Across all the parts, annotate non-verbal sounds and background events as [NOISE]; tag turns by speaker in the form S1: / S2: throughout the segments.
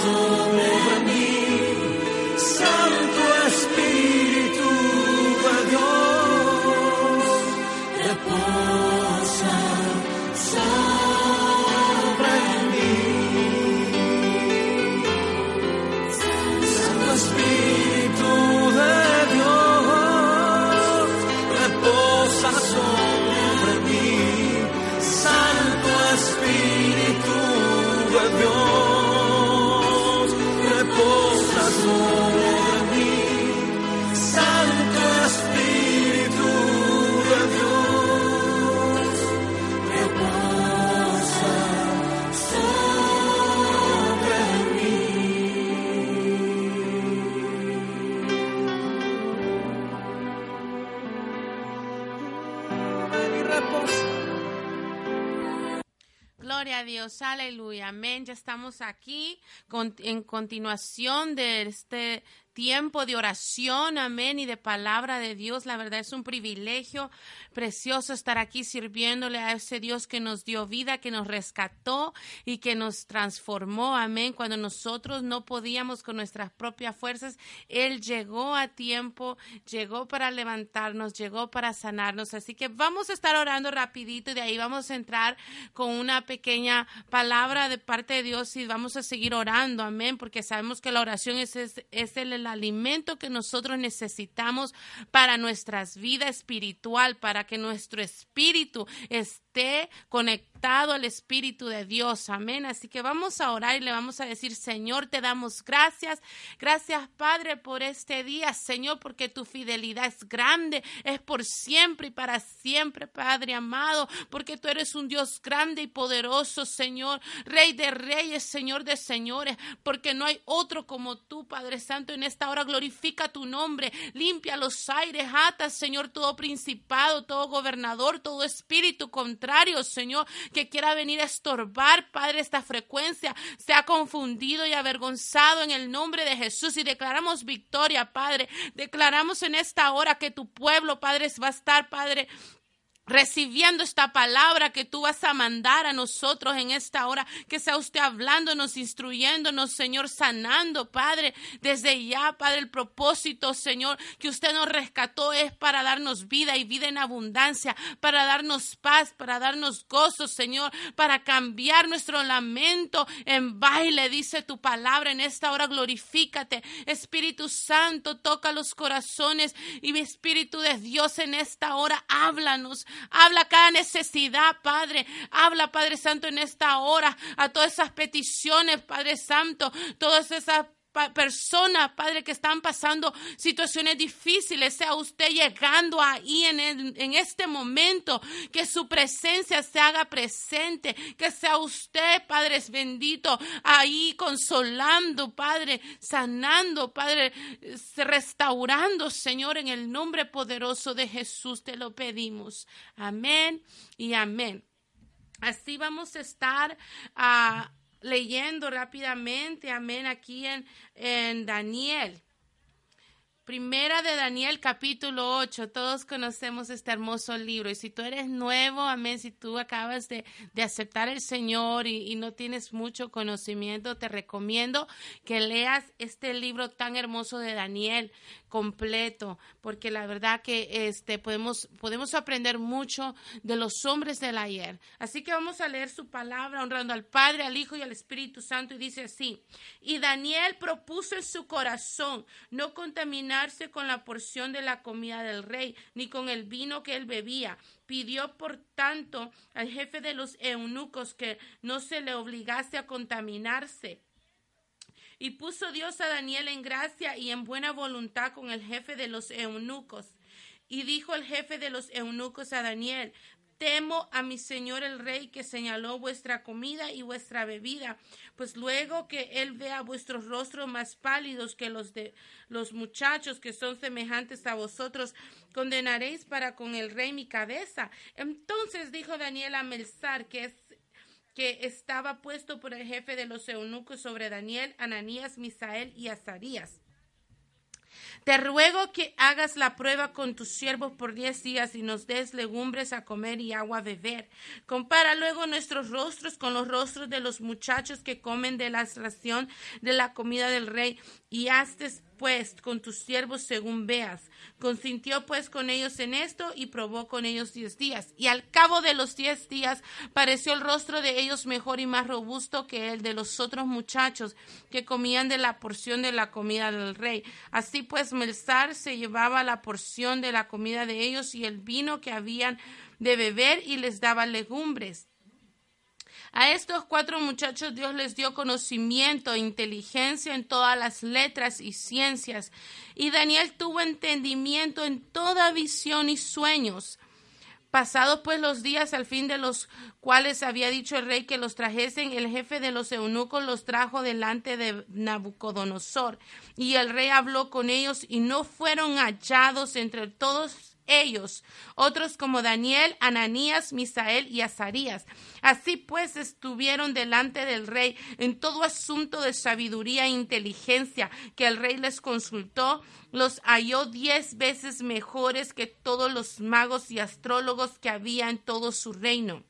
S1: mí, Dios,
S2: aleluya, amén. Ya estamos aquí con- en continuación de este tiempo de oración, amén, y de palabra de Dios. La verdad es un privilegio precioso estar aquí sirviéndole a ese Dios que nos dio vida, que nos rescató y que nos transformó, amén. Cuando nosotros no podíamos con nuestras propias fuerzas, Él llegó a tiempo, llegó para levantarnos, llegó para sanarnos. Así que vamos a estar orando rapidito y de ahí vamos a entrar con una pequeña palabra de parte de Dios y vamos a seguir orando, amén, porque sabemos que la oración es, es, es el, el alimento que nosotros necesitamos para nuestras vidas espiritual, para que nuestro espíritu esté conectado al Espíritu de Dios, amén. Así que vamos a orar y le vamos a decir, Señor, te damos gracias, gracias Padre por este día, Señor, porque tu fidelidad es grande, es por siempre y para siempre, Padre amado, porque tú eres un Dios grande y poderoso, Señor, Rey de reyes, Señor de señores, porque no hay otro como tú, Padre Santo, en esta hora glorifica tu nombre, limpia los aires, ata, Señor, todo principado, todo gobernador, todo espíritu contrario, Señor, que quiera venir a estorbar, Padre, esta frecuencia, sea confundido y avergonzado en el nombre de Jesús. Y declaramos victoria, Padre, declaramos en esta hora que tu pueblo, Padre, va a estar, Padre, recibiendo esta palabra que tú vas a mandar a nosotros en esta hora, que sea usted hablándonos, instruyéndonos, Señor, sanando, Padre, desde ya, Padre, el propósito, Señor, que usted nos rescató es para darnos vida y vida en abundancia, para darnos paz, para darnos gozo, Señor, para cambiar nuestro lamento en baile, dice tu palabra en esta hora, glorifícate, Espíritu Santo, toca los corazones y mi Espíritu de Dios en esta hora, háblanos, Habla cada necesidad, Padre. Habla, Padre Santo, en esta hora a todas esas peticiones, Padre Santo, todas esas personas, Padre, que están pasando situaciones difíciles, sea usted llegando ahí en, en este momento, que su presencia se haga presente, que sea usted, Padre es bendito, ahí consolando, Padre, sanando, Padre, restaurando, Señor, en el nombre poderoso de Jesús te lo pedimos. Amén y amén. Así vamos a estar ah, leyendo rápidamente, amén, aquí en, en Daniel. Primera de Daniel capítulo 8, todos conocemos este hermoso libro. Y si tú eres nuevo, amén, si tú acabas de, de aceptar el Señor y, y no tienes mucho conocimiento, te recomiendo que leas este libro tan hermoso de Daniel completo, porque la verdad que este podemos podemos aprender mucho de los hombres del ayer. Así que vamos a leer su palabra honrando al Padre, al Hijo y al Espíritu Santo y dice así: "Y Daniel propuso en su corazón no contaminarse con la porción de la comida del rey, ni con el vino que él bebía." Pidió, por tanto, al jefe de los eunucos que no se le obligase a contaminarse. Y puso Dios a Daniel en gracia y en buena voluntad con el jefe de los eunucos. Y dijo el jefe de los eunucos a Daniel, temo a mi señor el rey que señaló vuestra comida y vuestra bebida, pues luego que él vea vuestros rostros más pálidos que los de los muchachos que son semejantes a vosotros, condenaréis para con el rey mi cabeza. Entonces dijo Daniel a Melzar, que es que estaba puesto por el jefe de los eunucos sobre Daniel, Ananías, Misael y Azarías. Te ruego que hagas la prueba con tus siervos por diez días y nos des legumbres a comer y agua a beber. Compara luego nuestros rostros con los rostros de los muchachos que comen de la ración de la comida del rey y hazte pues con tus siervos según veas. Consintió pues con ellos en esto y probó con ellos diez días. Y al cabo de los diez días pareció el rostro de ellos mejor y más robusto que el de los otros muchachos que comían de la porción de la comida del rey. Así pues Melzar se llevaba la porción de la comida de ellos y el vino que habían de beber y les daba legumbres. A estos cuatro muchachos Dios les dio conocimiento inteligencia en todas las letras y ciencias. Y Daniel tuvo entendimiento en toda visión y sueños. Pasados pues los días al fin de los cuales había dicho el rey que los trajesen, el jefe de los eunucos los trajo delante de Nabucodonosor. Y el rey habló con ellos y no fueron hallados entre todos ellos, otros como Daniel, Ananías, Misael y Azarías. Así pues estuvieron delante del rey en todo asunto de sabiduría e inteligencia que el rey les consultó, los halló diez veces mejores que todos los magos y astrólogos que había en todo su reino.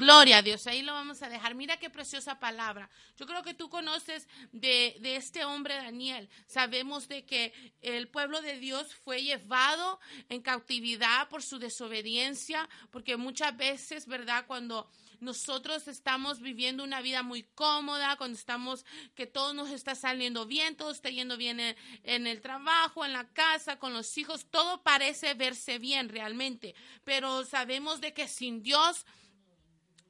S2: Gloria a Dios, ahí lo vamos a dejar. Mira qué preciosa palabra. Yo creo que tú conoces de, de, este hombre Daniel. Sabemos de que el pueblo de Dios fue llevado en cautividad por su desobediencia, porque muchas veces, ¿verdad? Cuando nosotros estamos viviendo una vida muy cómoda, cuando estamos, que todo nos está saliendo bien, todo está yendo bien en, en, el trabajo, en la casa, con los hijos, todo parece verse bien realmente, pero sabemos de que sin Dios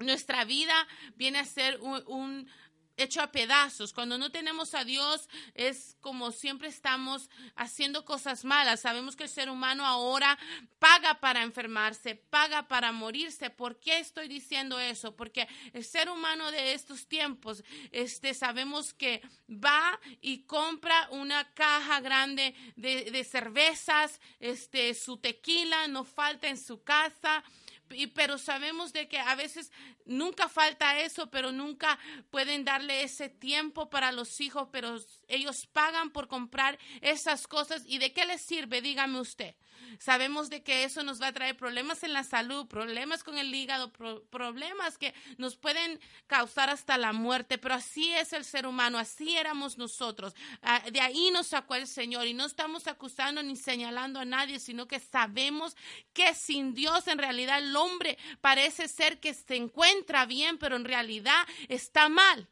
S2: nuestra vida viene a ser un, hecho a pedazos. Cuando no tenemos a Dios es como siempre estamos haciendo cosas malas. Sabemos que el ser humano ahora paga para enfermarse, paga para morirse. ¿Por qué estoy diciendo eso? Porque el ser humano de estos tiempos, este, sabemos que va y compra una caja grande de, de cervezas, este, su tequila no falta en su casa y, pero sabemos de que a veces nunca falta eso, pero nunca pueden darle ese tiempo para los hijos, pero ellos pagan por comprar esas cosas. ¿Y de qué les sirve? Dígame usted. Sabemos de que eso nos va a traer problemas en la salud, problemas con el hígado, pro problemas que nos pueden causar hasta la muerte, pero así es el ser humano, así éramos nosotros. Ah, de ahí nos sacó el Señor y no estamos acusando ni señalando a nadie, sino que sabemos que sin Dios en realidad el hombre parece ser que se encuentra bien, pero en realidad está mal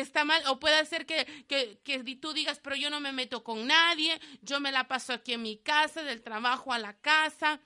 S2: está mal, o puede ser que, que, que, tú digas, pero yo no me meto con nadie, yo me la paso aquí en mi casa, del trabajo a la casa,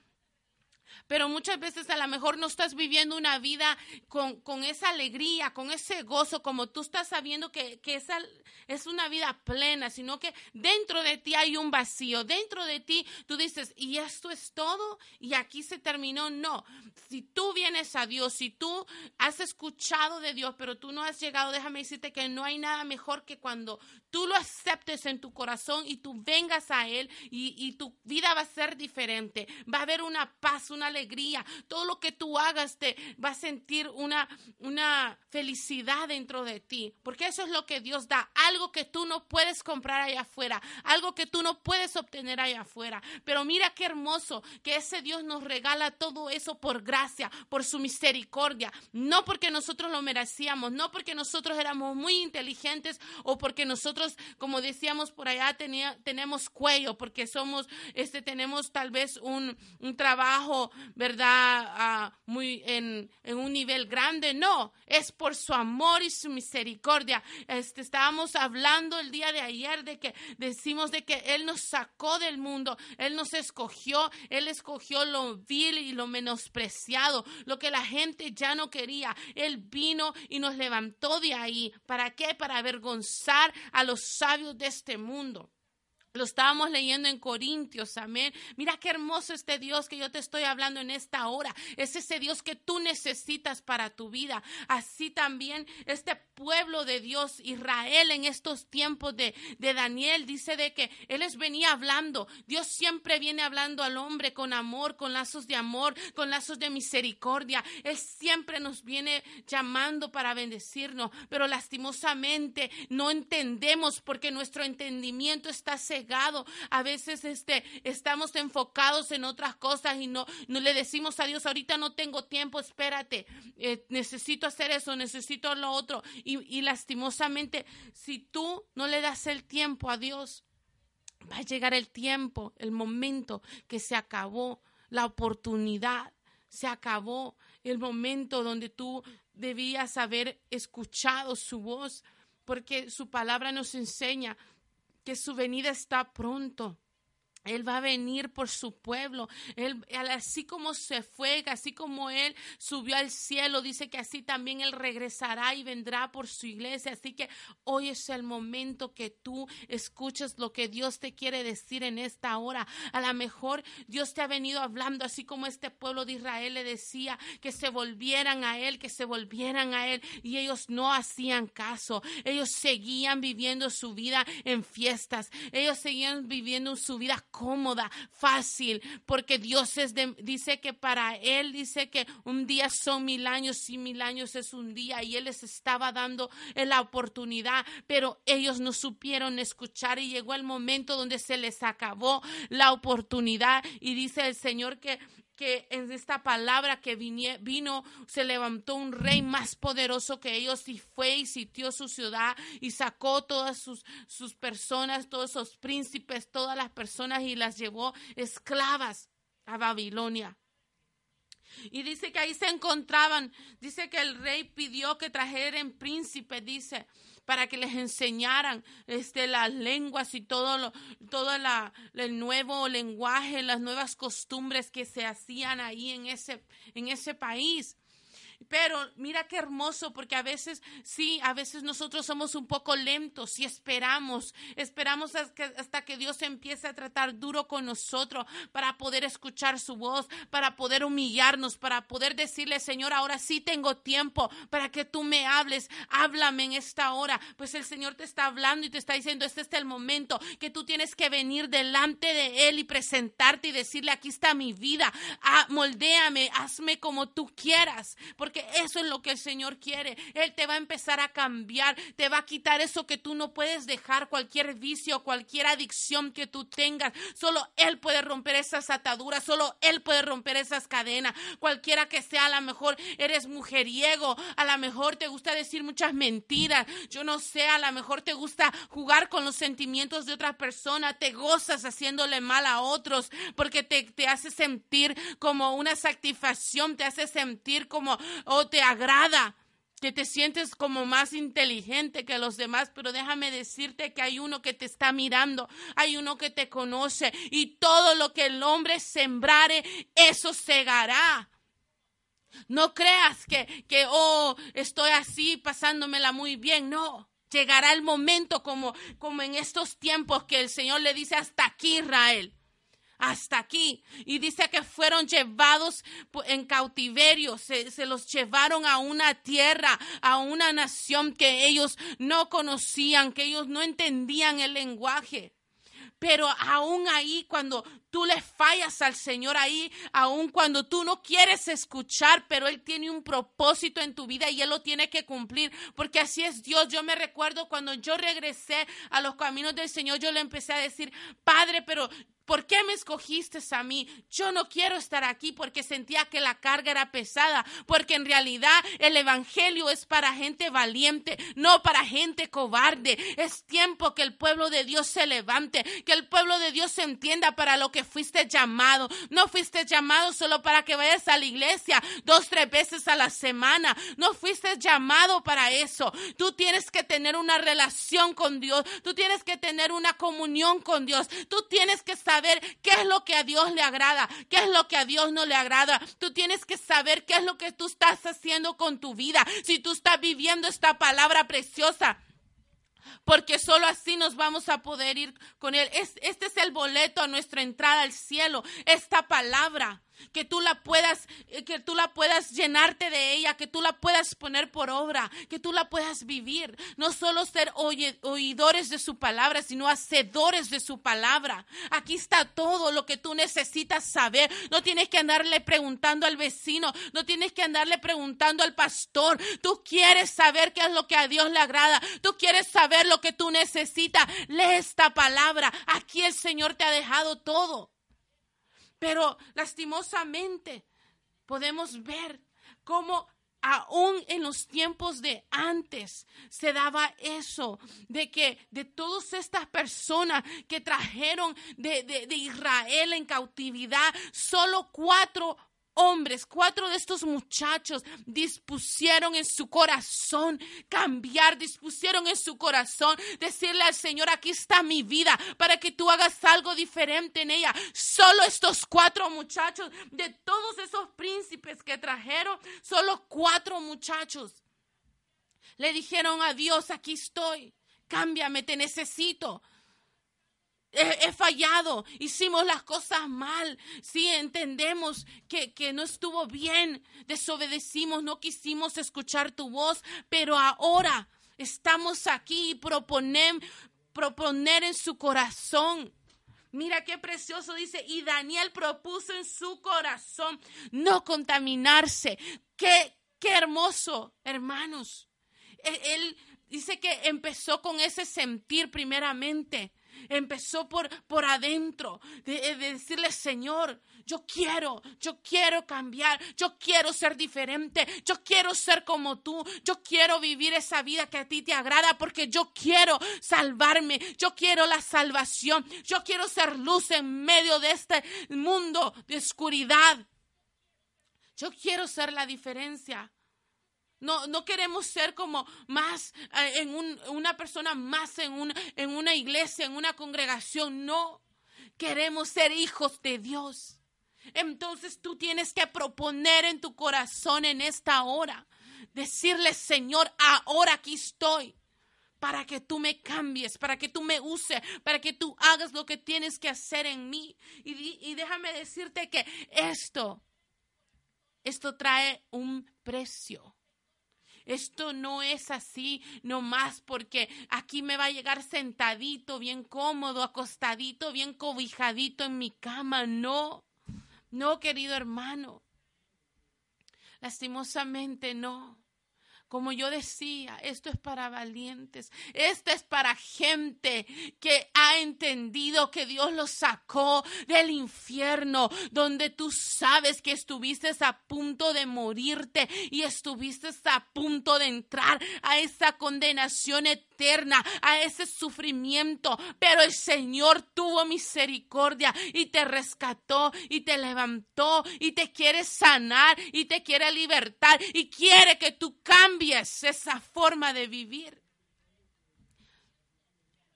S2: pero muchas veces a lo mejor no estás viviendo una vida con, con esa alegría, con ese gozo, como tú estás sabiendo que, que esa es una vida plena, sino que dentro de ti hay un vacío, dentro de ti tú dices, y esto es todo, y aquí se terminó. No, si tú vienes a Dios, si tú has escuchado de Dios, pero tú no has llegado, déjame decirte que no hay nada mejor que cuando tú lo aceptes en tu corazón y tú vengas a Él y, y tu vida va a ser diferente, va a haber una paz, una alegría. Todo lo que tú hagas te va a sentir una, una felicidad dentro de ti, porque eso es lo que Dios da, algo que tú no puedes comprar allá afuera, algo que tú no puedes obtener allá afuera. Pero mira qué hermoso que ese Dios nos regala todo eso por gracia, por su misericordia, no porque nosotros lo merecíamos, no porque nosotros éramos muy inteligentes o porque nosotros, como decíamos por allá, tenía, tenemos cuello, porque somos, este, tenemos tal vez un, un trabajo ¿verdad? Uh, muy en, en, un nivel grande. No, es por su amor y su misericordia. Este, estábamos hablando el día de ayer de que decimos de que Él nos sacó del mundo, Él nos escogió, Él escogió lo vil y lo menospreciado, lo que la gente ya no quería. Él vino y nos levantó de ahí. ¿Para qué? Para avergonzar a los sabios de este mundo. Lo estábamos leyendo en Corintios, amén. Mira qué hermoso este Dios que yo te estoy hablando en esta hora. Es ese Dios que tú necesitas para tu vida. Así también este pueblo de Dios, Israel, en estos tiempos de, de Daniel, dice de que Él les venía hablando. Dios siempre viene hablando al hombre con amor, con lazos de amor, con lazos de misericordia. Él siempre nos viene llamando para bendecirnos, pero lastimosamente no entendemos porque nuestro entendimiento está cegado a veces este, estamos enfocados en otras cosas y no, no le decimos a Dios, ahorita no tengo tiempo, espérate, eh, necesito hacer eso, necesito lo otro. Y, y lastimosamente, si tú no le das el tiempo a Dios, va a llegar el tiempo, el momento que se acabó la oportunidad, se acabó el momento donde tú debías haber escuchado su voz, porque su palabra nos enseña que su venida está pronto. Él va a venir por su pueblo. Él, así como se fue, así como Él subió al cielo, dice que así también Él regresará y vendrá por su iglesia. Así que hoy es el momento que tú escuches lo que Dios te quiere decir en esta hora. A lo mejor Dios te ha venido hablando, así como este pueblo de Israel le decía que se volvieran a Él, que se volvieran a Él. Y ellos no hacían caso. Ellos seguían viviendo su vida en fiestas. Ellos seguían viviendo su vida cómoda, fácil, porque Dios es dice que para Él dice que un día son mil años y mil años es un día y Él les estaba dando la oportunidad, pero ellos no supieron escuchar y llegó el momento donde se les acabó la oportunidad y dice el Señor que que en esta palabra que vino, se levantó un rey más poderoso que ellos y fue y sitió su ciudad y sacó todas sus, sus personas, todos esos príncipes, todas las personas y las llevó esclavas a Babilonia. Y dice que ahí se encontraban, dice que el rey pidió que trajeran príncipes, dice, para que les enseñaran este, las lenguas y todo, lo, todo el nuevo lenguaje, las nuevas costumbres que se hacían ahí en ese, en ese país. Pero mira qué hermoso, porque a veces, sí, a veces nosotros somos un poco lentos y esperamos, esperamos hasta que Dios empiece a tratar duro con nosotros para poder escuchar su voz, para poder humillarnos, para poder decirle, Señor, ahora sí tengo tiempo para que tú me hables, háblame en esta hora. Pues el Señor te está hablando y te está diciendo, este es el momento que tú tienes que venir delante de Él y presentarte y decirle, aquí está mi vida, ah, hazme como tú quieras, porque que eso es lo que el Señor quiere. Él te va a empezar a cambiar, te va a quitar eso que tú no puedes dejar, cualquier vicio, cualquier adicción que tú tengas. Solo Él puede romper esas ataduras, solo Él puede romper esas cadenas. Cualquiera que sea, a lo mejor eres mujeriego, a lo mejor te gusta decir muchas mentiras, yo no sé, a lo mejor te gusta jugar con los sentimientos de otra persona, te gozas haciéndole mal a otros porque te, te hace sentir como una satisfacción, te hace sentir como o te agrada que te sientes como más inteligente que los demás, pero déjame decirte que hay uno que te está mirando, hay uno que te conoce y todo lo que el hombre sembrare, eso segará. No creas que, que, oh, estoy así pasándomela muy bien, no. Llegará el momento como, como en estos tiempos que el Señor le dice hasta aquí, Israel hasta aquí. Y dice que fueron llevados en cautiverio, se, se, los llevaron a una tierra, a una nación que ellos no conocían, que ellos no entendían el lenguaje. Pero aún ahí, cuando tú le fallas al Señor ahí, aún cuando tú no quieres escuchar, pero Él tiene un propósito en tu vida y Él lo tiene que cumplir, porque así es Dios. Yo me recuerdo cuando yo regresé a los caminos del Señor, yo le empecé a decir, Padre, pero ¿Por qué me escogiste a mí? Yo no quiero estar aquí porque sentía que la carga era pesada, porque en realidad el Evangelio es para gente valiente, no para gente cobarde. Es tiempo que el pueblo de Dios se levante, que el pueblo de Dios se entienda para lo que fuiste llamado. No fuiste llamado solo para que vayas a la iglesia dos, tres veces a la semana. No fuiste llamado para eso. Tú tienes que tener una relación con Dios. Tú tienes que tener una comunión con Dios. Tú tienes que saber qué es lo que a Dios le agrada, qué es lo que a Dios no le agrada. Tú tienes que saber qué es lo que tú estás haciendo con tu vida. Si tú estás viviendo esta palabra preciosa, porque solo así nos vamos a poder ir con Él. este es el boleto a nuestra entrada al cielo, esta palabra que tú la puedas, eh, que tú la puedas llenarte de ella, que tú la puedas poner por obra, que tú la puedas vivir. No solo ser oidores de su palabra, sino hacedores de su palabra. Aquí está todo lo que tú necesitas saber. No tienes que andarle preguntando al vecino, no tienes que andarle preguntando al pastor. Tú quieres saber qué es lo que a Dios le agrada. Tú quieres saber lo que tú necesitas. Lee esta palabra. Aquí el Señor te ha dejado todo. Pero lastimosamente podemos ver cómo aún en los tiempos de antes se daba eso, de que de todas estas personas que trajeron de, de, Israel en cautividad, solo cuatro hombres, cuatro de estos muchachos dispusieron en su corazón cambiar, dispusieron en su corazón decirle al Señor, aquí está mi vida para que tú hagas algo diferente en ella. Solo estos cuatro muchachos, de todos esos príncipes que trajeron, solo cuatro muchachos le dijeron a Dios, aquí estoy, cámbiame, te necesito he, fallado, hicimos las cosas mal, sí entendemos que, que no estuvo bien, desobedecimos, no quisimos escuchar tu voz, pero ahora estamos aquí y proponer, proponer en su corazón. Mira qué precioso dice, y Daniel propuso en su corazón no contaminarse. Qué, qué hermoso, hermanos. Él, él dice que empezó con ese sentir primeramente empezó por, por adentro, de, decirle, Señor, yo quiero, yo quiero cambiar, yo quiero ser diferente, yo quiero ser como tú, yo quiero vivir esa vida que a ti te agrada porque yo quiero salvarme, yo quiero la salvación, yo quiero ser luz en medio de este mundo de oscuridad. Yo quiero ser la diferencia. No, no queremos ser como más eh, en una persona más en, en una iglesia, en una congregación. No, queremos ser hijos de Dios. Entonces tú tienes que proponer en tu corazón en esta hora, decirle, Señor, ahora aquí estoy para que tú me cambies, para que tú me uses, para que tú hagas lo que tienes que hacer en mí. Y, y déjame decirte que esto, esto trae un precio. Esto no es así nomás porque aquí me va a llegar sentadito, bien cómodo, acostadito, bien cobijadito en mi cama. No, no, querido hermano. Lastimosamente no. Como yo decía, esto es para valientes, esto es para gente que ha entendido que Dios los sacó del infierno, donde tú sabes que estuviste a punto de morirte y estuviste a punto de entrar a esa condenación eterna, a ese sufrimiento, pero el Señor tuvo misericordia y te rescató y te levantó y te quiere sanar y te quiere libertar y quiere que tú cambies esa forma de vivir.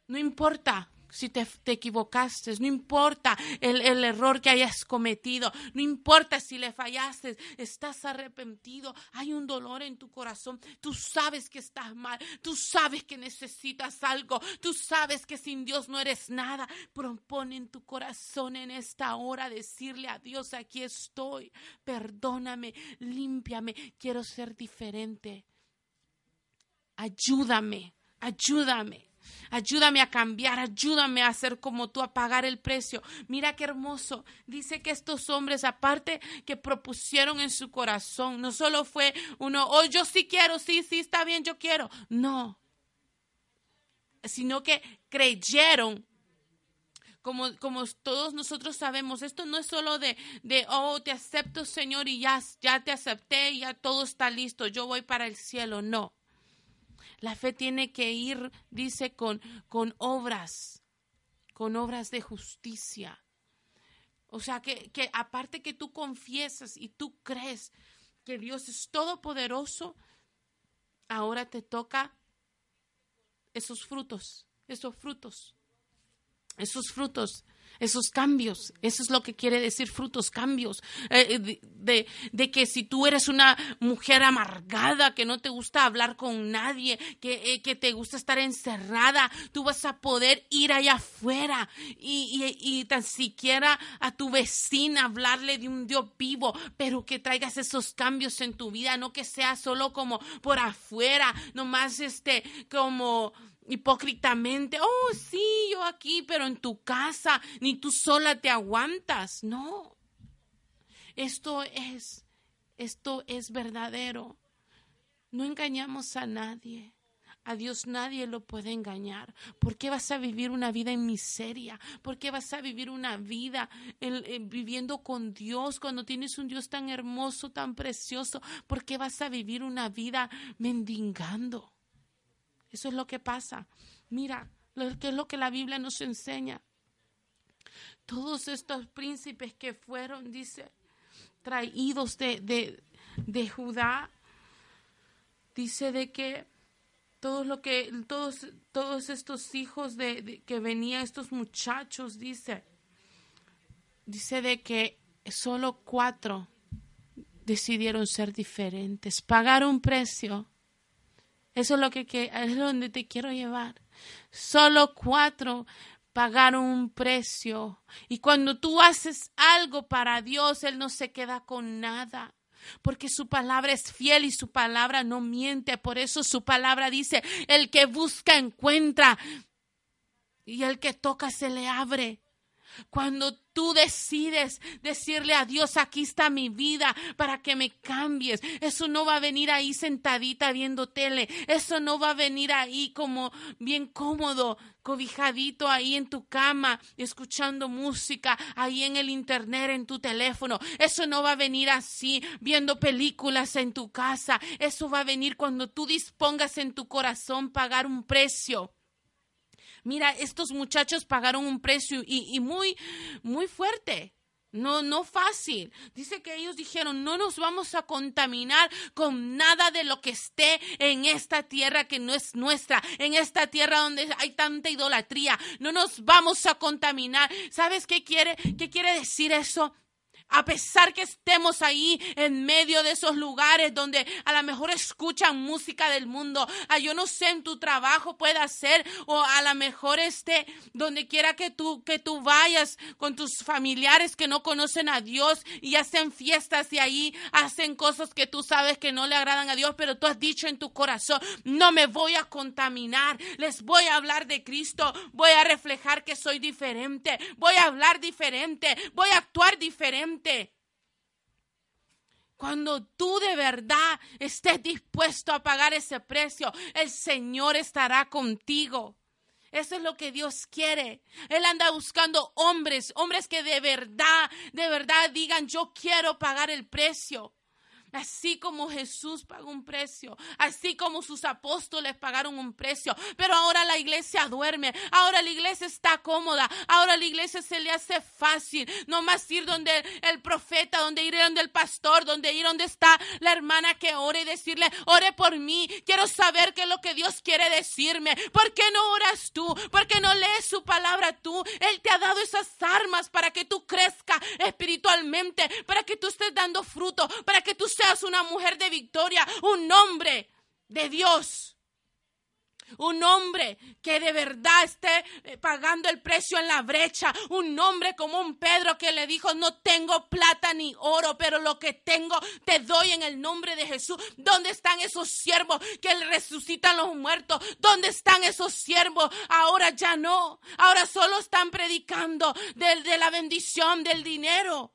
S2: No importa si te, equivocaste, no importa el, el, error que hayas cometido, no importa si le fallaste, estás arrepentido, hay un dolor en tu corazón, tú sabes que estás mal, tú sabes que necesitas algo, tú sabes que sin Dios no eres nada, propone en tu corazón en esta hora decirle a Dios, aquí estoy, perdóname, límpiame, quiero ser diferente ayúdame, ayúdame. Ayúdame a cambiar, ayúdame a hacer como tú, a pagar el precio. Mira qué hermoso. Dice que estos hombres, aparte que propusieron en su corazón, no solo fue uno, oh, yo sí quiero, sí, sí, está bien, yo quiero. No. Sino que creyeron como, como, todos nosotros sabemos, esto no es solo de, de, oh, te acepto, Señor, y ya, ya te acepté, y ya todo está listo, yo voy para el cielo. No. La fe tiene que ir, dice, con, con obras, con obras de justicia. O sea, que, que aparte que tú confiesas y tú crees que Dios es todopoderoso, ahora te toca esos frutos, esos frutos, esos frutos. esos cambios. Eso es lo que quiere decir frutos, cambios. Eh, de, de, que si tú eres una mujer amargada, que no te gusta hablar con nadie, que, eh, que te gusta estar encerrada, tú vas a poder ir allá afuera y, y, y, tan siquiera a tu vecina hablarle de un Dios vivo, pero que traigas esos cambios en tu vida, no que sea solo como por afuera, nomás este, como hipócritamente, oh, sí, yo aquí, pero en tu casa, ni tú sola te aguantas. No, esto es, esto es verdadero. No engañamos a nadie. A Dios nadie lo puede engañar. ¿Por qué vas a vivir una vida en miseria? ¿Por qué vas a vivir una vida viviendo con Dios cuando tienes un Dios tan hermoso, tan precioso? ¿Por qué vas a vivir una vida mendigando? Eso es lo que pasa. Mira, lo que es lo que la Biblia nos enseña. Todos estos príncipes que fueron, dice, traídos de, de, de Judá, dice de que todos lo que todos todos estos hijos de, que venían estos muchachos dice dice de que solo cuatro decidieron ser diferentes pagar un precio eso es lo que, es donde te quiero llevar. Solo cuatro pagaron un precio. Y cuando tú haces algo para Dios, Él no se queda con nada. Porque su palabra es fiel y su palabra no miente. Por eso su palabra dice, el que busca encuentra y el que toca se le abre. Cuando tú decides decirle a Dios, aquí está mi vida para que me cambies, eso no va a venir ahí sentadita viendo tele, eso no va a venir ahí como bien cómodo, cobijadito ahí en tu cama, escuchando música, ahí en el internet, en tu teléfono. Eso no va a venir así, viendo películas en tu casa. Eso va a venir cuando tú dispongas en tu corazón pagar un precio Mira, estos muchachos pagaron un precio y, muy, muy fuerte. No, no fácil. Dice que ellos dijeron, no nos vamos a contaminar con nada de lo que esté en esta tierra que no es nuestra, en esta tierra donde hay tanta idolatría. No nos vamos a contaminar. ¿Sabes qué quiere, qué quiere decir eso? A pesar que estemos ahí en medio de esos lugares donde a lo mejor escuchan música del mundo, a yo no sé en tu trabajo pueda ser o a lo mejor esté donde quiera que tú que tú vayas con tus familiares que no conocen a Dios y hacen fiestas y ahí hacen cosas que tú sabes que no le agradan a Dios, pero tú has dicho en tu corazón, no me voy a contaminar, les voy a hablar de Cristo, voy a reflejar que soy diferente, voy a hablar diferente, voy a actuar diferente cuando tú de verdad estés dispuesto a pagar ese precio, el Señor estará contigo. Eso es lo que Dios quiere. Él anda buscando hombres, hombres que de verdad, de verdad digan, yo quiero pagar el precio. Así como Jesús pagó un precio, así como sus apóstoles pagaron un precio, pero ahora la iglesia duerme, ahora la iglesia está cómoda, ahora la iglesia se le hace fácil, no más ir donde el profeta, donde ir donde el pastor, donde ir donde está la hermana que ore y decirle, ore por mí, quiero saber qué es lo que Dios quiere decirme, ¿por qué no oras tú? ¿Por qué no lees su palabra tú? Él te ha dado esas armas para que tú crezca espiritualmente, para que tú estés dando fruto, para que tú seas una mujer de victoria, un hombre de Dios. Un hombre que de verdad esté eh, pagando el precio en la brecha. Un hombre como un Pedro que le dijo, no tengo plata ni oro, pero lo que tengo te doy en el nombre de Jesús. ¿Dónde están esos siervos que resucitan los muertos? ¿Dónde están esos siervos? Ahora ya no. Ahora solo están predicando de, de la bendición del dinero.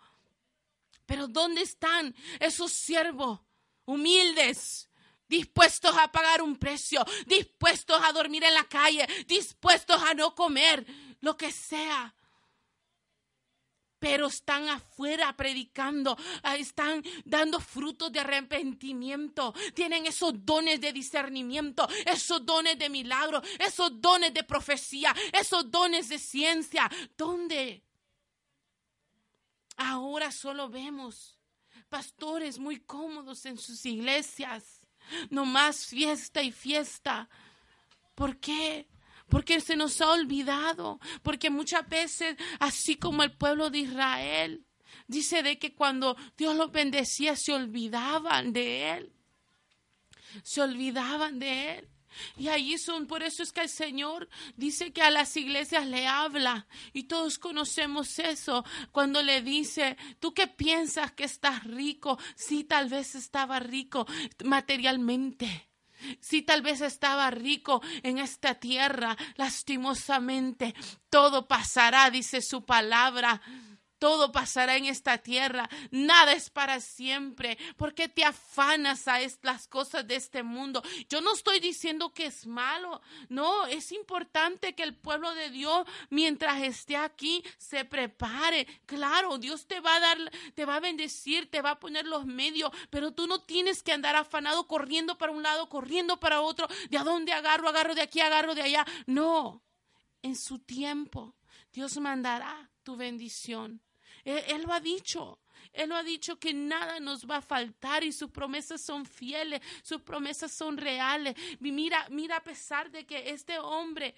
S2: Pero ¿dónde están esos siervos humildes? dispuestos a pagar un precio, dispuestos a dormir en la calle, dispuestos a no comer, lo que sea. Pero están afuera predicando, ah, están dando frutos de arrepentimiento, tienen esos dones de discernimiento, esos dones de milagro, esos dones de profecía, esos dones de ciencia. ¿Dónde? Ahora solo vemos pastores muy cómodos en sus iglesias, no más fiesta y fiesta. ¿Por qué? porque se nos ha olvidado, porque muchas veces, así como el pueblo de Israel, dice de que cuando Dios los bendecía se olvidaban de Él, se olvidaban de Él. Y allí son, por eso es que el Señor dice que a las iglesias le habla. Y todos conocemos eso. Cuando le dice, tú qué piensas que estás rico. Sí, tal vez estaba rico materialmente. Si tal vez estaba rico en esta tierra, lastimosamente, todo pasará, dice su palabra. Todo pasará en esta tierra, nada es para siempre. ¿Por qué te afanas a las cosas de este mundo? Yo no estoy diciendo que es malo, no, es importante que el pueblo de Dios, mientras esté aquí, se prepare. Claro, Dios te va a dar, te va a bendecir, te va a poner los medios, pero tú no tienes que andar afanado corriendo para un lado, corriendo para otro, de a dónde agarro, agarro de aquí, agarro de allá. No, en su tiempo, Dios mandará tu bendición. Él, lo ha dicho. Él lo ha dicho que nada nos va a faltar y sus promesas son fieles, sus promesas son reales. Mira, mira a pesar de que este hombre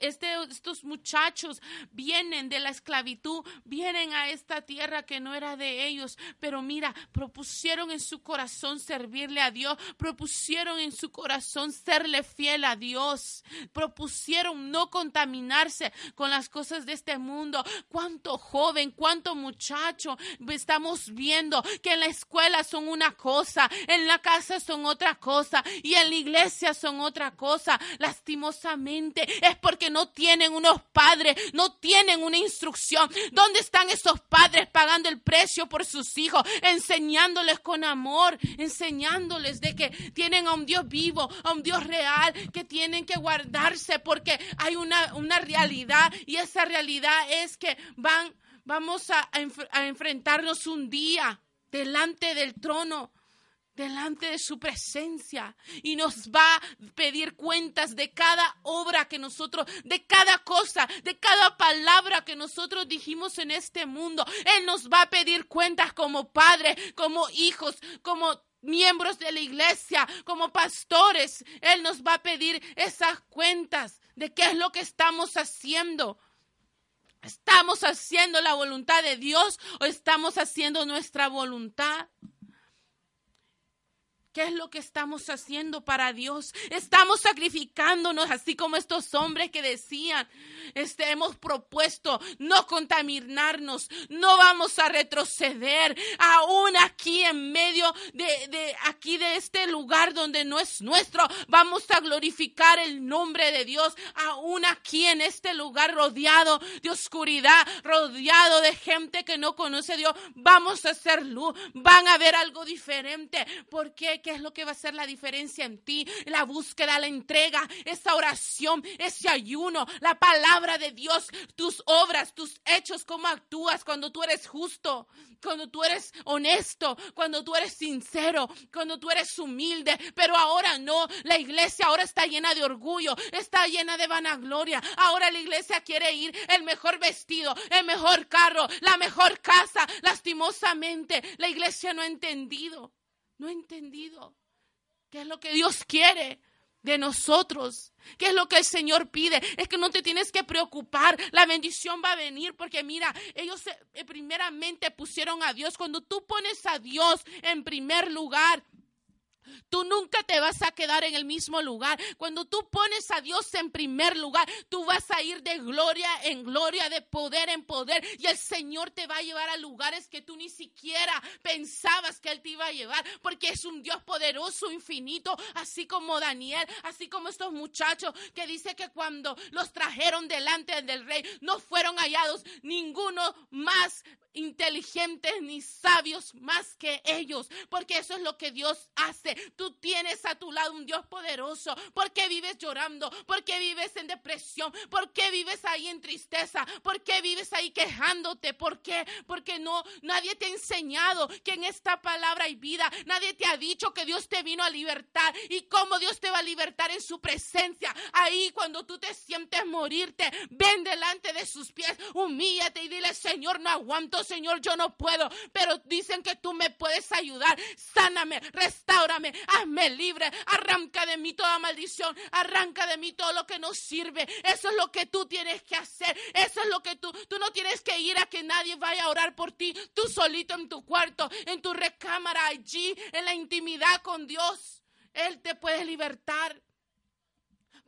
S2: este, estos muchachos vienen de la esclavitud, vienen a esta tierra que no era de ellos, pero mira, propusieron en su corazón servirle a Dios, propusieron en su corazón serle fiel a Dios, propusieron no contaminarse con las cosas de este mundo. Cuánto joven, cuánto muchacho estamos viendo que en la escuela son una cosa, en la casa son otra cosa y en la iglesia son otra cosa. Lastimosamente es porque no tienen unos padres, no tienen una instrucción. ¿Dónde están esos padres pagando el precio por sus hijos, enseñándoles con amor, enseñándoles de que tienen a un Dios vivo, a un Dios real, que tienen que guardarse porque hay una, una realidad y esa realidad es que van, vamos a, a enfrentarnos un día delante del trono delante de su presencia y nos va a pedir cuentas de cada obra que nosotros, de cada cosa, de cada palabra que nosotros dijimos en este mundo. Él nos va a pedir cuentas como padres, como hijos, como miembros de la iglesia, como pastores. Él nos va a pedir esas cuentas de qué es lo que estamos haciendo. ¿Estamos haciendo la voluntad de Dios o estamos haciendo nuestra voluntad? ¿Qué es lo que estamos haciendo para Dios? Estamos sacrificándonos, así como estos hombres que decían, este, hemos propuesto no contaminarnos, no vamos a retroceder, aún aquí en medio de, de aquí de este lugar donde no es nuestro, vamos a glorificar el nombre de Dios, aún aquí en este lugar rodeado de oscuridad, rodeado de gente que no conoce a Dios, vamos a hacer luz, van a ver algo diferente, porque ¿Qué es lo que va a hacer la diferencia en ti? La búsqueda, la entrega, esa oración, ese ayuno, la palabra de Dios, tus obras, tus hechos, cómo actúas cuando tú eres justo, cuando tú eres honesto, cuando tú eres sincero, cuando tú eres humilde. Pero ahora no, la iglesia ahora está llena de orgullo, está llena de vanagloria. Ahora la iglesia quiere ir el mejor vestido, el mejor carro, la mejor casa. Lastimosamente, la iglesia no ha entendido no he entendido qué es lo que Dios quiere de nosotros. ¿Qué es lo que el Señor pide? Es que no te tienes que preocupar. La bendición va a venir porque mira, ellos eh, primeramente pusieron a Dios. Cuando tú pones a Dios en primer lugar, Tú nunca te vas a quedar en el mismo lugar. Cuando tú pones a Dios en primer lugar, tú vas a ir de gloria en gloria, de poder en poder. Y el Señor te va a llevar a lugares que tú ni siquiera pensabas que Él te iba a llevar. Porque es un Dios poderoso, infinito, así como Daniel, así como estos muchachos que dice que cuando los trajeron delante del rey, no fueron hallados ninguno más inteligentes ni sabios más que ellos, porque eso es lo que Dios hace. Tú tienes a tu lado un Dios poderoso. ¿Por qué vives llorando? ¿Por qué vives en depresión? ¿Por qué vives ahí en tristeza? ¿Por qué vives ahí quejándote? ¿Por qué? Porque no nadie te ha enseñado que en esta palabra hay vida. Nadie te ha dicho que Dios te vino a libertar y cómo Dios te va a libertar en su presencia. Ahí cuando tú te sientes morirte, ven delante de sus pies, humíllate y dile, "Señor, no aguanto Señor, yo no puedo, pero dicen que tú me puedes ayudar. Sáname, restaurame hazme libre, arranca de mí toda maldición, arranca de mí todo lo que no sirve. Eso es lo que tú tienes que hacer, eso es lo que tú, tú no tienes que ir a que nadie vaya a orar por ti, tú solito en tu cuarto, en tu recámara, allí, en la intimidad con Dios. Él te puede libertar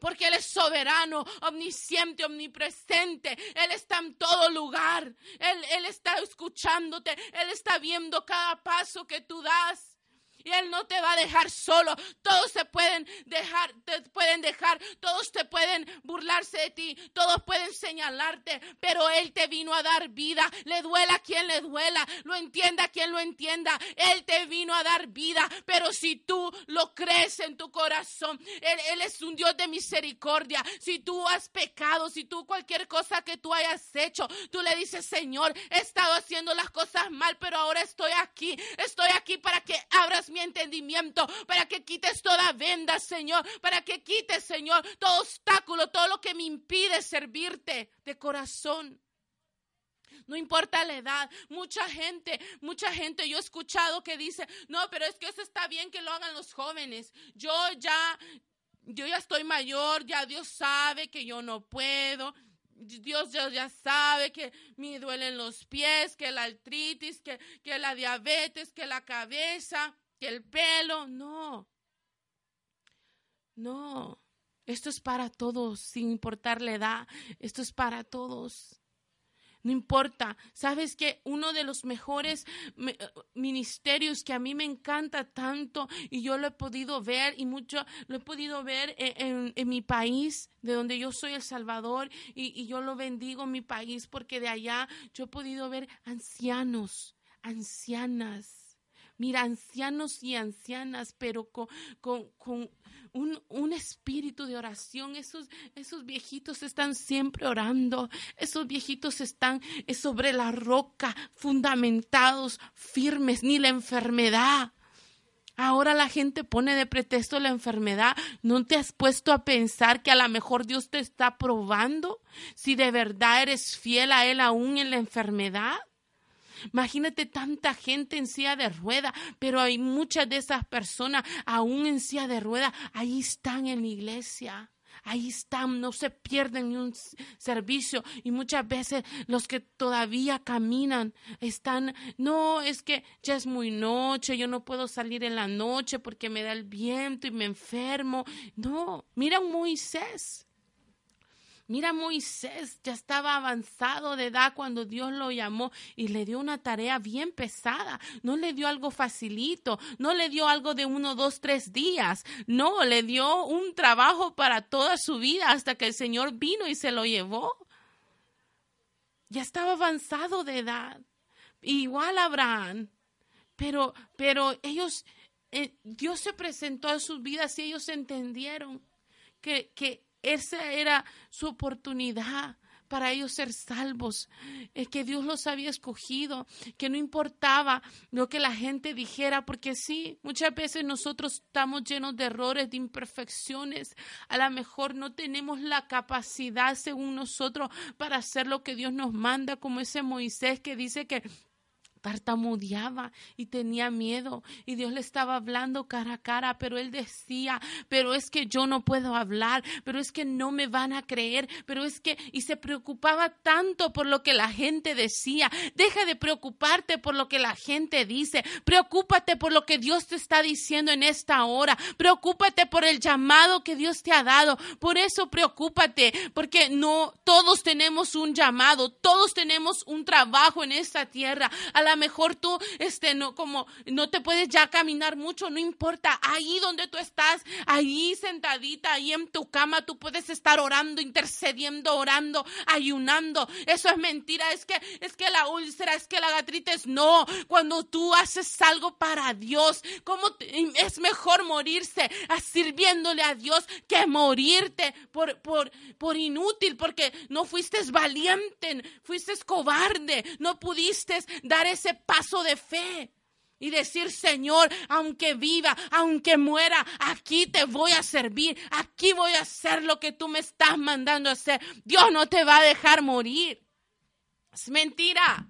S2: porque Él es soberano, omnisciente, omnipresente. Él está en todo lugar. Él, Él está escuchándote. Él está viendo cada paso que tú das y Él no te va a dejar solo. Todos se pueden dejar, pueden dejar, todos te pueden burlarse de ti, todos pueden señalarte, pero Él te vino a dar vida. Le duela a quien le duela, lo entienda a quien lo entienda. Él te vino a dar vida, pero si tú lo crees en tu corazón, Él, Él es un Dios de misericordia. Si tú has pecado, si tú cualquier cosa que tú hayas hecho, tú le dices, Señor, he estado haciendo las cosas mal, pero ahora estoy aquí. Estoy aquí para que abras mi entendimiento, para que quites toda venda, Señor, para que quites, Señor, todo obstáculo, todo lo que me impide servirte de corazón. No importa la edad, mucha gente, mucha gente yo he escuchado que dice, no, pero es que eso está bien que lo hagan los jóvenes. Yo ya, yo ya estoy mayor, ya Dios sabe que yo no puedo. Dios ya, sabe que me duelen los pies, que la artritis, que, que la diabetes, que la cabeza el pelo, no. No, esto es para todos, sin importar la edad, esto es para todos. No importa, sabes que uno de los mejores ministerios que a mí me encanta tanto y yo lo he podido ver y mucho lo he podido ver en, mi país, de donde yo soy El Salvador, y, y yo lo bendigo mi país porque de allá yo he podido ver ancianos, ancianas Mira, ancianos y ancianas, pero con, con, un, espíritu de oración. Esos, esos viejitos están siempre orando. Esos viejitos están sobre la roca, fundamentados, firmes, ni la enfermedad. Ahora la gente pone de pretexto la enfermedad. ¿No te has puesto a pensar que a lo mejor Dios te está probando si de verdad eres fiel a Él aún en la enfermedad? Imagínate tanta gente en silla de rueda, pero hay muchas de esas personas aún en silla de rueda, ahí están en la iglesia. Ahí están, no se pierden ni un servicio. Y muchas veces los que todavía caminan están, no, es que ya es muy noche, yo no puedo salir en la noche porque me da el viento y me enfermo. No, mira Moisés. Mira, Moisés ya estaba avanzado de edad cuando Dios lo llamó y le dio una tarea bien pesada. No le dio algo facilito, no le dio algo de uno, dos, tres días. No, le dio un trabajo para toda su vida hasta que el Señor vino y se lo llevó. Ya estaba avanzado de edad. Igual Abraham. Pero, pero ellos, eh, Dios se presentó a sus vidas y ellos entendieron que, que esa era su oportunidad para ellos ser salvos, es que Dios los había escogido, que no importaba lo que la gente dijera, porque sí, muchas veces nosotros estamos llenos de errores, de imperfecciones, a lo mejor no tenemos la capacidad según nosotros para hacer lo que Dios nos manda, como ese Moisés que dice que tartamudeaba y tenía miedo y Dios le estaba hablando cara a cara, pero él decía, pero es que yo no puedo hablar, pero es que no me van a creer, pero es que y se preocupaba tanto por lo que la gente decía. Deja de preocuparte por lo que la gente dice, preocúpate por lo que Dios te está diciendo en esta hora, preocúpate por el llamado que Dios te ha dado. Por eso preocúpate, porque no todos tenemos un llamado, todos tenemos un trabajo en esta tierra. A la mejor tú, este, no, como no te puedes ya caminar mucho, no importa, ahí donde tú estás, ahí sentadita, ahí en tu cama, tú puedes estar orando, intercediendo, orando, ayunando. Eso es mentira, es que, es que la úlcera, es que la gastritis, no. Cuando tú haces algo para Dios, ¿cómo es mejor morirse sirviéndole a Dios que morirte por, por, por inútil, porque no fuiste valiente, fuiste cobarde, no pudiste dar ese paso de fe y decir, Señor, aunque viva, aunque muera, aquí te voy a servir, aquí voy a hacer lo que tú me estás mandando a hacer. Dios no te va a dejar morir. Es mentira.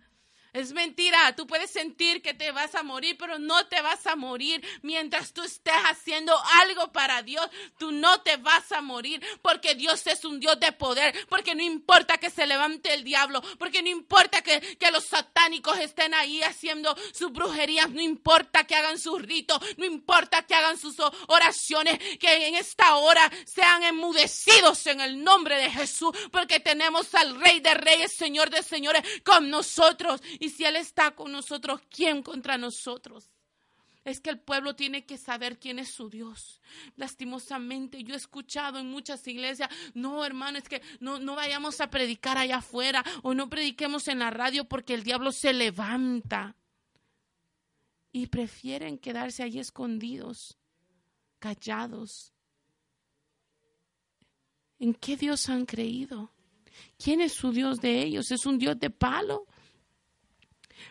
S2: Es mentira, tú puedes sentir que te vas a morir, pero no te vas a morir. Mientras tú estés haciendo algo para Dios, tú no te vas a morir, porque Dios es un Dios de poder, porque no importa que se levante el diablo, porque no importa que, que los satánicos estén ahí haciendo sus brujerías, no importa que hagan sus ritos, no importa que hagan sus oraciones, que en esta hora sean enmudecidos en el nombre de Jesús, porque tenemos al Rey de Reyes, Señor de Señores, con nosotros. Y si Él está con nosotros, ¿quién contra nosotros? Es que el pueblo tiene que saber quién es su Dios. Lastimosamente, yo he escuchado en muchas iglesias, no, hermano, es que no, no vayamos a predicar allá afuera o no prediquemos en la radio porque el diablo se levanta. Y prefieren quedarse allí escondidos, callados. ¿En qué Dios han creído? ¿Quién es su Dios de ellos? ¿Es un Dios de palo?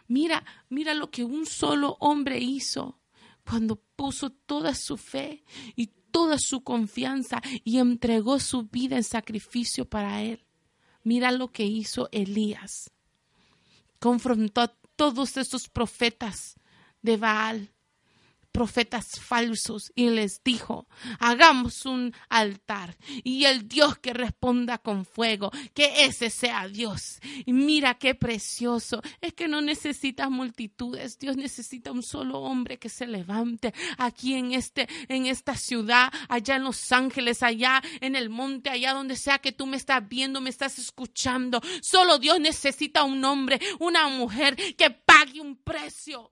S2: Mira, mira lo que un solo hombre hizo cuando puso toda su fe y toda su confianza y entregó su vida en sacrificio para él. Mira lo que hizo Elías. Confrontó a todos estos profetas de Baal profetas falsos y les dijo, hagamos un altar y el Dios que responda con fuego, que ese sea Dios. Y mira qué precioso, es que no necesitas multitudes, Dios necesita un solo hombre que se levante aquí en este en esta ciudad, allá en Los Ángeles, allá en el monte, allá donde sea que tú me estás viendo, me estás escuchando. Solo Dios necesita un hombre, una mujer que pague un precio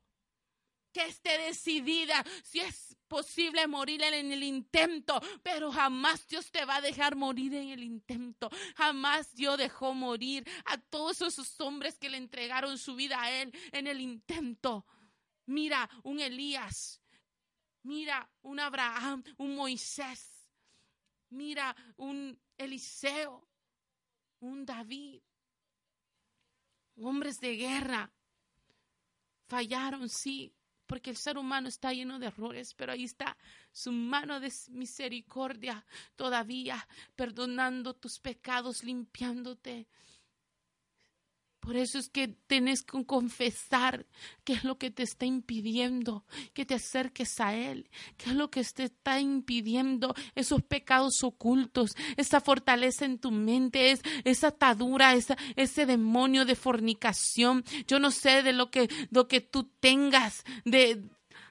S2: que esté decidida, si es posible morir en el intento, pero jamás Dios te va a dejar morir en el intento. Jamás Dios dejó morir a todos esos hombres que le entregaron su vida a Él en el intento. Mira un Elías, mira un Abraham, un Moisés, mira un Eliseo, un David, hombres de guerra. Fallaron, sí, porque el ser humano está lleno de errores, pero ahí está su mano de misericordia todavía, perdonando tus pecados, limpiándote. Por eso es que tienes que confesar qué es lo que te está impidiendo que te acerques a Él, qué es lo que te está impidiendo esos pecados ocultos, esa fortaleza en tu mente, es, esa atadura, ese demonio de fornicación. Yo no sé de lo que, lo que tú tengas, de,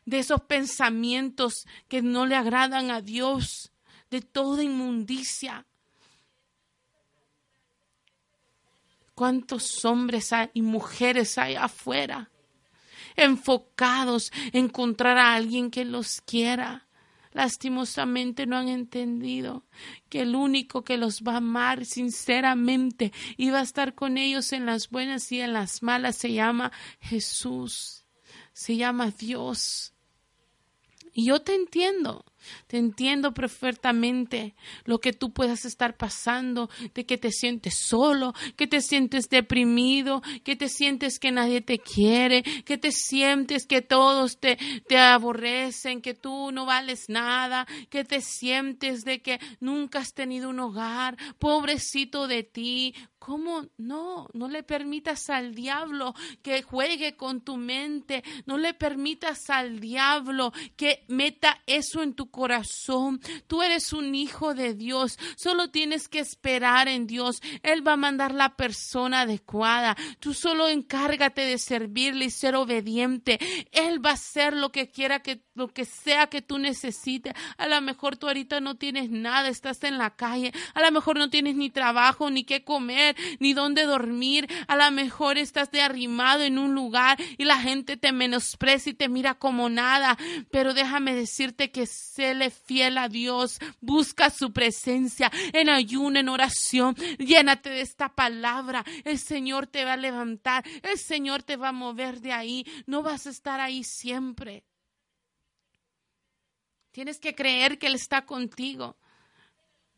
S2: de esos pensamientos que no le agradan a Dios, de toda inmundicia. ¿Cuántos hombres hay y mujeres hay afuera? Enfocados en encontrar a alguien que los quiera. Lastimosamente no han entendido que el único que los va a amar sinceramente y va a estar con ellos en las buenas y en las malas se llama Jesús, se llama Dios. Y yo te entiendo, te entiendo perfectamente lo que tú puedas estar pasando, de que te sientes solo, que te sientes deprimido, que te sientes que nadie te quiere, que te sientes que todos te, te aborrecen, que tú no vales nada, que te sientes de que nunca has tenido un hogar, pobrecito de ti, ¿Cómo no? No le permitas al diablo que juegue con tu mente. No le permitas al diablo que meta eso en tu corazón. Tú eres un hijo de Dios. Solo tienes que esperar en Dios. Él va a mandar la persona adecuada. Tú solo encárgate de servirle y ser obediente. Él va a hacer lo que quiera que lo que sea que tú necesites. A lo mejor tú ahorita no tienes nada, estás en la calle. A lo mejor no tienes ni trabajo ni qué comer ni dónde dormir. A lo mejor estás de arrimado en un lugar y la gente te menosprecia y te mira como nada. Pero déjame decirte que séle fiel a Dios. Busca su presencia en ayuno, en oración. Llénate de esta palabra. El Señor te va a levantar. El Señor te va a mover de ahí. No vas a estar ahí siempre. Tienes que creer que Él está contigo.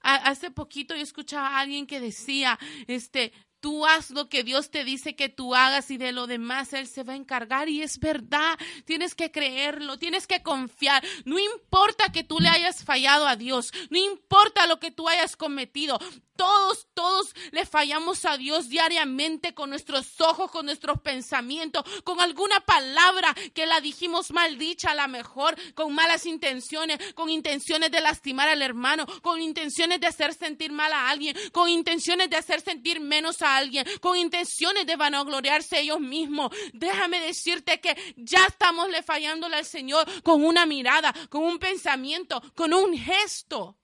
S2: Hace poquito yo escuchaba a alguien que decía, este, tú haz lo que Dios te dice que tú hagas y de lo demás Él se va a encargar. Y es verdad, tienes que creerlo, tienes que confiar. No importa que tú le hayas fallado a Dios, no importa lo que tú hayas cometido, todos, todos le fallamos a Dios diariamente con nuestros ojos, con nuestros pensamientos, con alguna palabra que la dijimos mal dicha a la mejor, con malas intenciones, con intenciones de lastimar al hermano, con intenciones de hacer sentir mal a alguien, con intenciones de hacer sentir menos a alguien, con intenciones de vanagloriarse ellos mismos. Déjame decirte que ya estamos le fallándole al Señor con una mirada, con un pensamiento, con un gesto.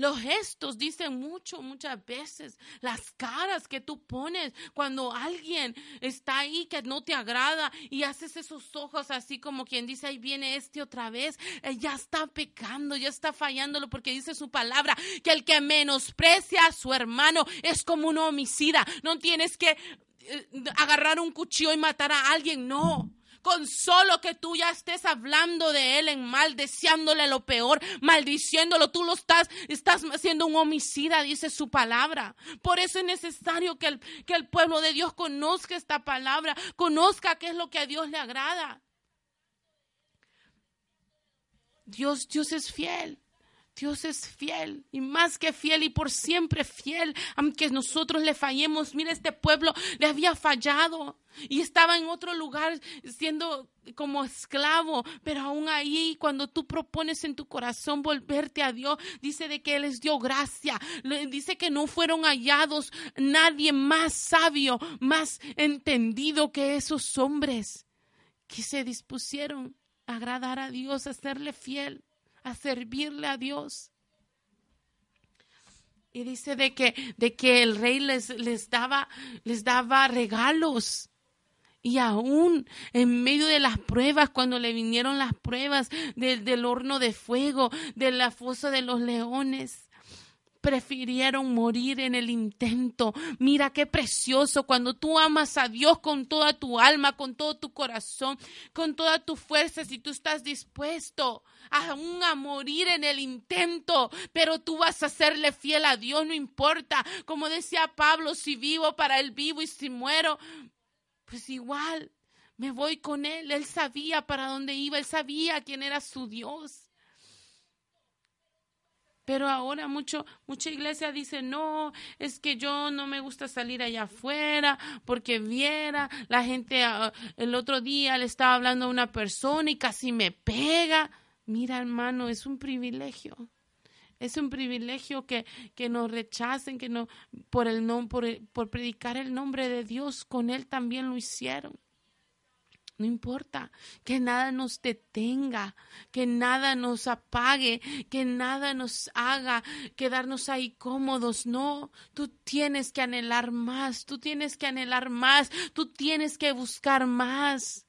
S2: Los gestos dicen mucho, muchas veces. Las caras que tú pones cuando alguien está ahí que no te agrada y haces esos ojos así como quien dice, ahí viene este otra vez. Eh, ya está pecando, ya está fallándolo porque dice su palabra que el que menosprecia a su hermano es como un homicida. No tienes que eh, agarrar un cuchillo y matar a alguien, no con solo que tú ya estés hablando de él en mal, deseándole lo peor, maldiciéndolo, tú lo estás, estás haciendo un homicida, dice su palabra. Por eso es necesario que el, que el pueblo de Dios conozca esta palabra, conozca qué es lo que a Dios le agrada. Dios, Dios es fiel. Dios es fiel y más que fiel y por siempre fiel, aunque nosotros le fallemos. Mira, este pueblo le había fallado y estaba en otro lugar siendo como esclavo, pero aún ahí cuando tú propones en tu corazón volverte a Dios, dice de que Él les dio gracia, dice que no fueron hallados nadie más sabio, más entendido que esos hombres que se dispusieron a agradar a Dios, a serle fiel a servirle a Dios. Y dice de que, de que el rey les, les, daba, les daba regalos. Y aún en medio de las pruebas, cuando le vinieron las pruebas del horno de fuego, de la fosa de los leones, prefirieron morir en el intento. Mira qué precioso cuando tú amas a Dios con toda tu alma, con todo tu corazón, con toda tu fuerza, si tú estás dispuesto aún a morir en el intento, pero tú vas a serle fiel a Dios, no importa. Como decía Pablo, si vivo para él vivo y si muero, pues igual me voy con él. Él sabía para dónde iba, él sabía quién era su Dios. Pero ahora mucho, mucha iglesia dice, no, es que yo no me gusta salir allá afuera porque viera, la gente ah, el otro día le estaba hablando a una persona y casi me pega. Mira, hermano, es un privilegio. Es un privilegio que, que nos rechacen, que no, por, el, por, por predicar el nombre de Dios, con Él también lo hicieron. No importa que nada nos detenga, que nada nos apague, que nada nos haga quedarnos ahí cómodos. No, tú tienes que anhelar más, tú tienes que anhelar más, tú tienes que buscar más.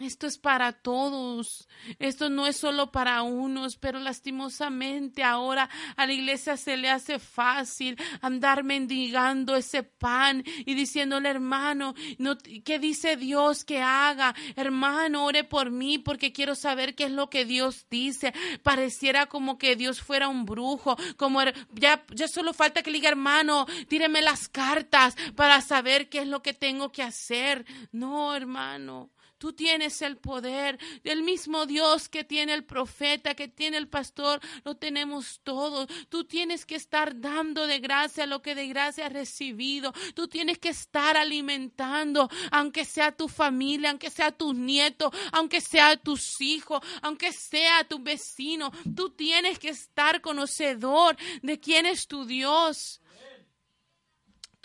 S2: Esto es para todos. Esto no es solo para unos, pero lastimosamente ahora a la iglesia se le hace fácil andar mendigando ese pan y diciéndole, hermano, no, ¿qué dice Dios que haga? Hermano, ore por mí porque quiero saber qué es lo que Dios dice. Pareciera como que Dios fuera un brujo, como ya, ya solo falta que le diga, hermano, tíreme las cartas para saber qué es lo que tengo que hacer. No, hermano. Tú tienes el poder. del mismo Dios que tiene el profeta, que tiene el pastor, lo tenemos todos. Tú tienes que estar dando de gracia lo que de gracia has recibido. Tú tienes que estar alimentando, aunque sea tu familia, aunque sea tus nietos, aunque sea tus hijos, aunque sea tu vecino. Tú tienes que estar conocedor de quién es tu Dios.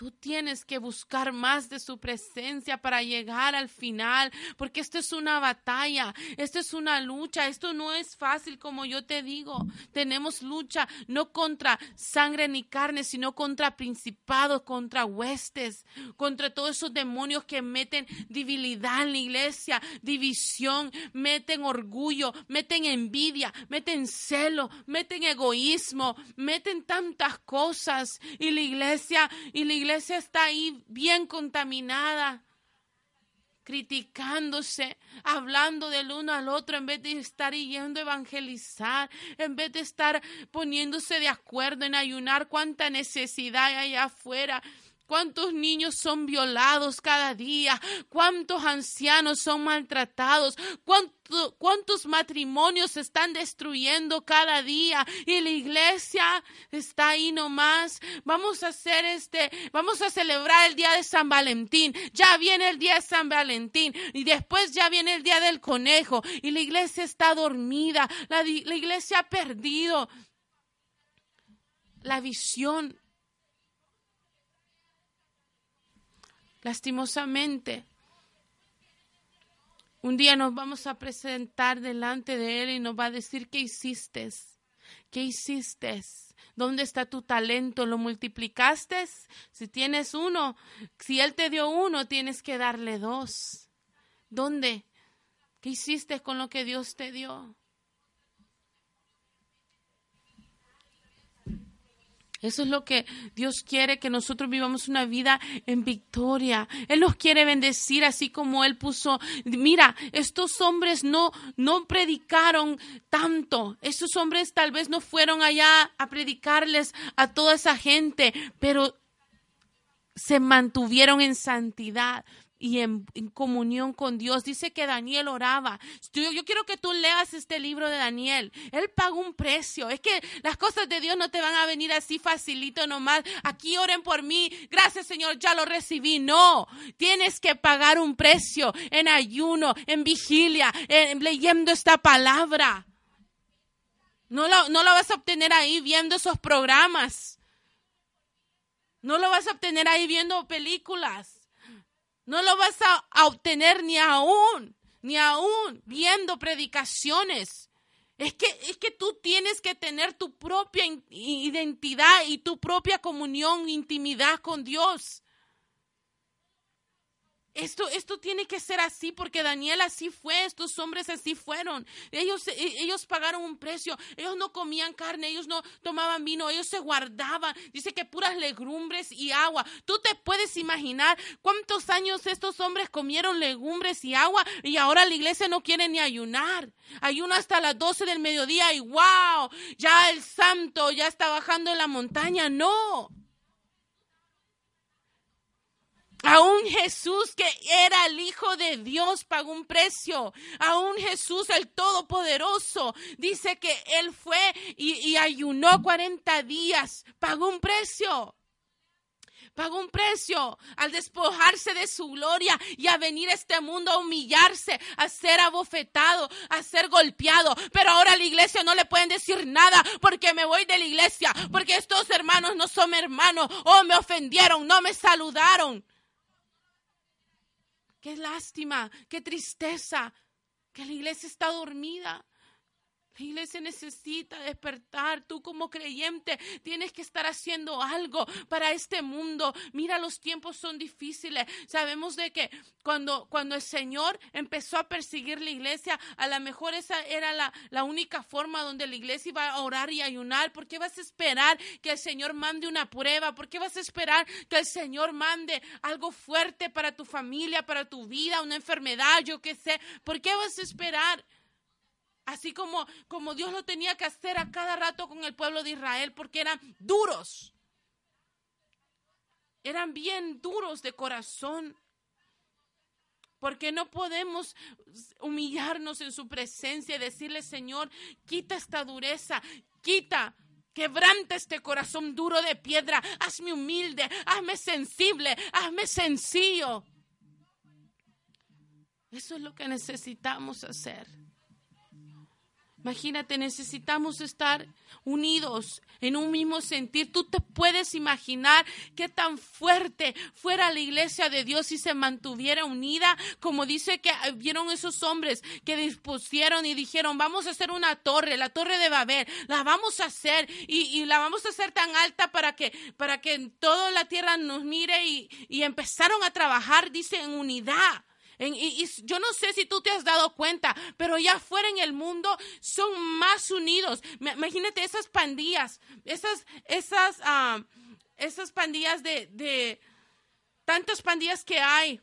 S2: Tú tienes que buscar más de su presencia para llegar al final, porque esto es una batalla, esto es una lucha, esto no es fácil como yo te digo. Tenemos lucha no contra sangre ni carne, sino contra principados, contra huestes, contra todos esos demonios que meten debilidad en la iglesia, división, meten orgullo, meten envidia, meten celo, meten egoísmo, meten tantas cosas y la iglesia y la iglesia está ahí bien contaminada, criticándose, hablando del uno al otro, en vez de estar yendo a evangelizar, en vez de estar poniéndose de acuerdo en ayunar, cuánta necesidad hay allá afuera. Cuántos niños son violados cada día, cuántos ancianos son maltratados, cuántos matrimonios se están destruyendo cada día y la iglesia está ahí nomás. Vamos a hacer este, vamos a celebrar el día de San Valentín. Ya viene el día de San Valentín y después ya viene el día del conejo y la iglesia está dormida, la iglesia ha perdido la visión Lastimosamente, un día nos vamos a presentar delante de Él y nos va a decir, ¿qué hiciste? ¿Qué hiciste? ¿Dónde está tu talento? ¿Lo multiplicaste? Si tienes uno, si Él te dio uno, tienes que darle dos. ¿Dónde? ¿Qué hiciste con lo que Dios te dio? Eso es lo que Dios quiere, que nosotros vivamos una vida en victoria. Él nos quiere bendecir así como Él puso. Mira, estos hombres no, no predicaron tanto. Estos hombres tal vez no fueron allá a predicarles a toda esa gente, pero se mantuvieron en santidad, y en, comunión con Dios. Dice que Daniel oraba. Yo, quiero que tú leas este libro de Daniel. Él pagó un precio. Es que las cosas de Dios no te van a venir así facilito nomás. Aquí oren por mí. Gracias Señor, ya lo recibí. No, tienes que pagar un precio en ayuno, en vigilia, leyendo esta palabra. No lo, no lo vas a obtener ahí viendo esos programas. No lo vas a obtener ahí viendo películas. No lo vas a, obtener ni aún, ni aún viendo predicaciones. Es que, es que tú tienes que tener tu propia identidad y tu propia comunión, intimidad con Dios. Esto, esto tiene que ser así porque Daniel así fue, estos hombres así fueron. Ellos, e, ellos pagaron un precio, ellos no comían carne, ellos no tomaban vino, ellos se guardaban. Dice que puras legumbres y agua. Tú te puedes imaginar cuántos años estos hombres comieron legumbres y agua y ahora la iglesia no quiere ni ayunar. Ayuno hasta las 12 del mediodía y wow, ya el santo ya está bajando en la montaña. No. Aún Jesús, que era el Hijo de Dios, pagó un precio. Aún Jesús, el Todopoderoso, dice que Él fue y, ayunó 40 días. Pagó un precio. Pagó un precio al despojarse de su gloria y a venir a este mundo a humillarse, a ser abofetado, a ser golpeado. Pero ahora a la iglesia no le pueden decir nada porque me voy de la iglesia, porque estos hermanos no son hermanos, oh, me ofendieron, no me saludaron. Qué lástima, qué tristeza que la iglesia está dormida. La iglesia necesita despertar. Tú como creyente tienes que estar haciendo algo para este mundo. Mira, los tiempos son difíciles. Sabemos de que cuando, cuando el Señor empezó a perseguir la iglesia, a lo mejor esa era la, la única forma donde la iglesia iba a orar y ayunar. ¿Por qué vas a esperar que el Señor mande una prueba? ¿Por qué vas a esperar que el Señor mande algo fuerte para tu familia, para tu vida, una enfermedad, yo qué sé? ¿Por qué vas a esperar? Así como, como Dios lo tenía que hacer a cada rato con el pueblo de Israel, porque eran duros. Eran bien duros de corazón. Porque no podemos humillarnos en su presencia y decirle, Señor, quita esta dureza, quita, quebranta este corazón duro de piedra, hazme humilde, hazme sensible, hazme sencillo. Eso es lo que necesitamos hacer. Imagínate, necesitamos estar unidos en un mismo sentir. Tú te puedes imaginar qué tan fuerte fuera la iglesia de Dios si se mantuviera unida, como dice que vieron esos hombres que dispusieron y dijeron, vamos a hacer una torre, la torre de Babel, la vamos a hacer y, la vamos a hacer tan alta para que, para que toda la tierra nos mire y, y empezaron a trabajar, dice, en unidad y, yo no sé si tú te has dado cuenta, pero ya fuera en el mundo son más unidos. Imagínate esas pandillas, esas, esas, ah, esas pandillas de, de tantas pandillas que hay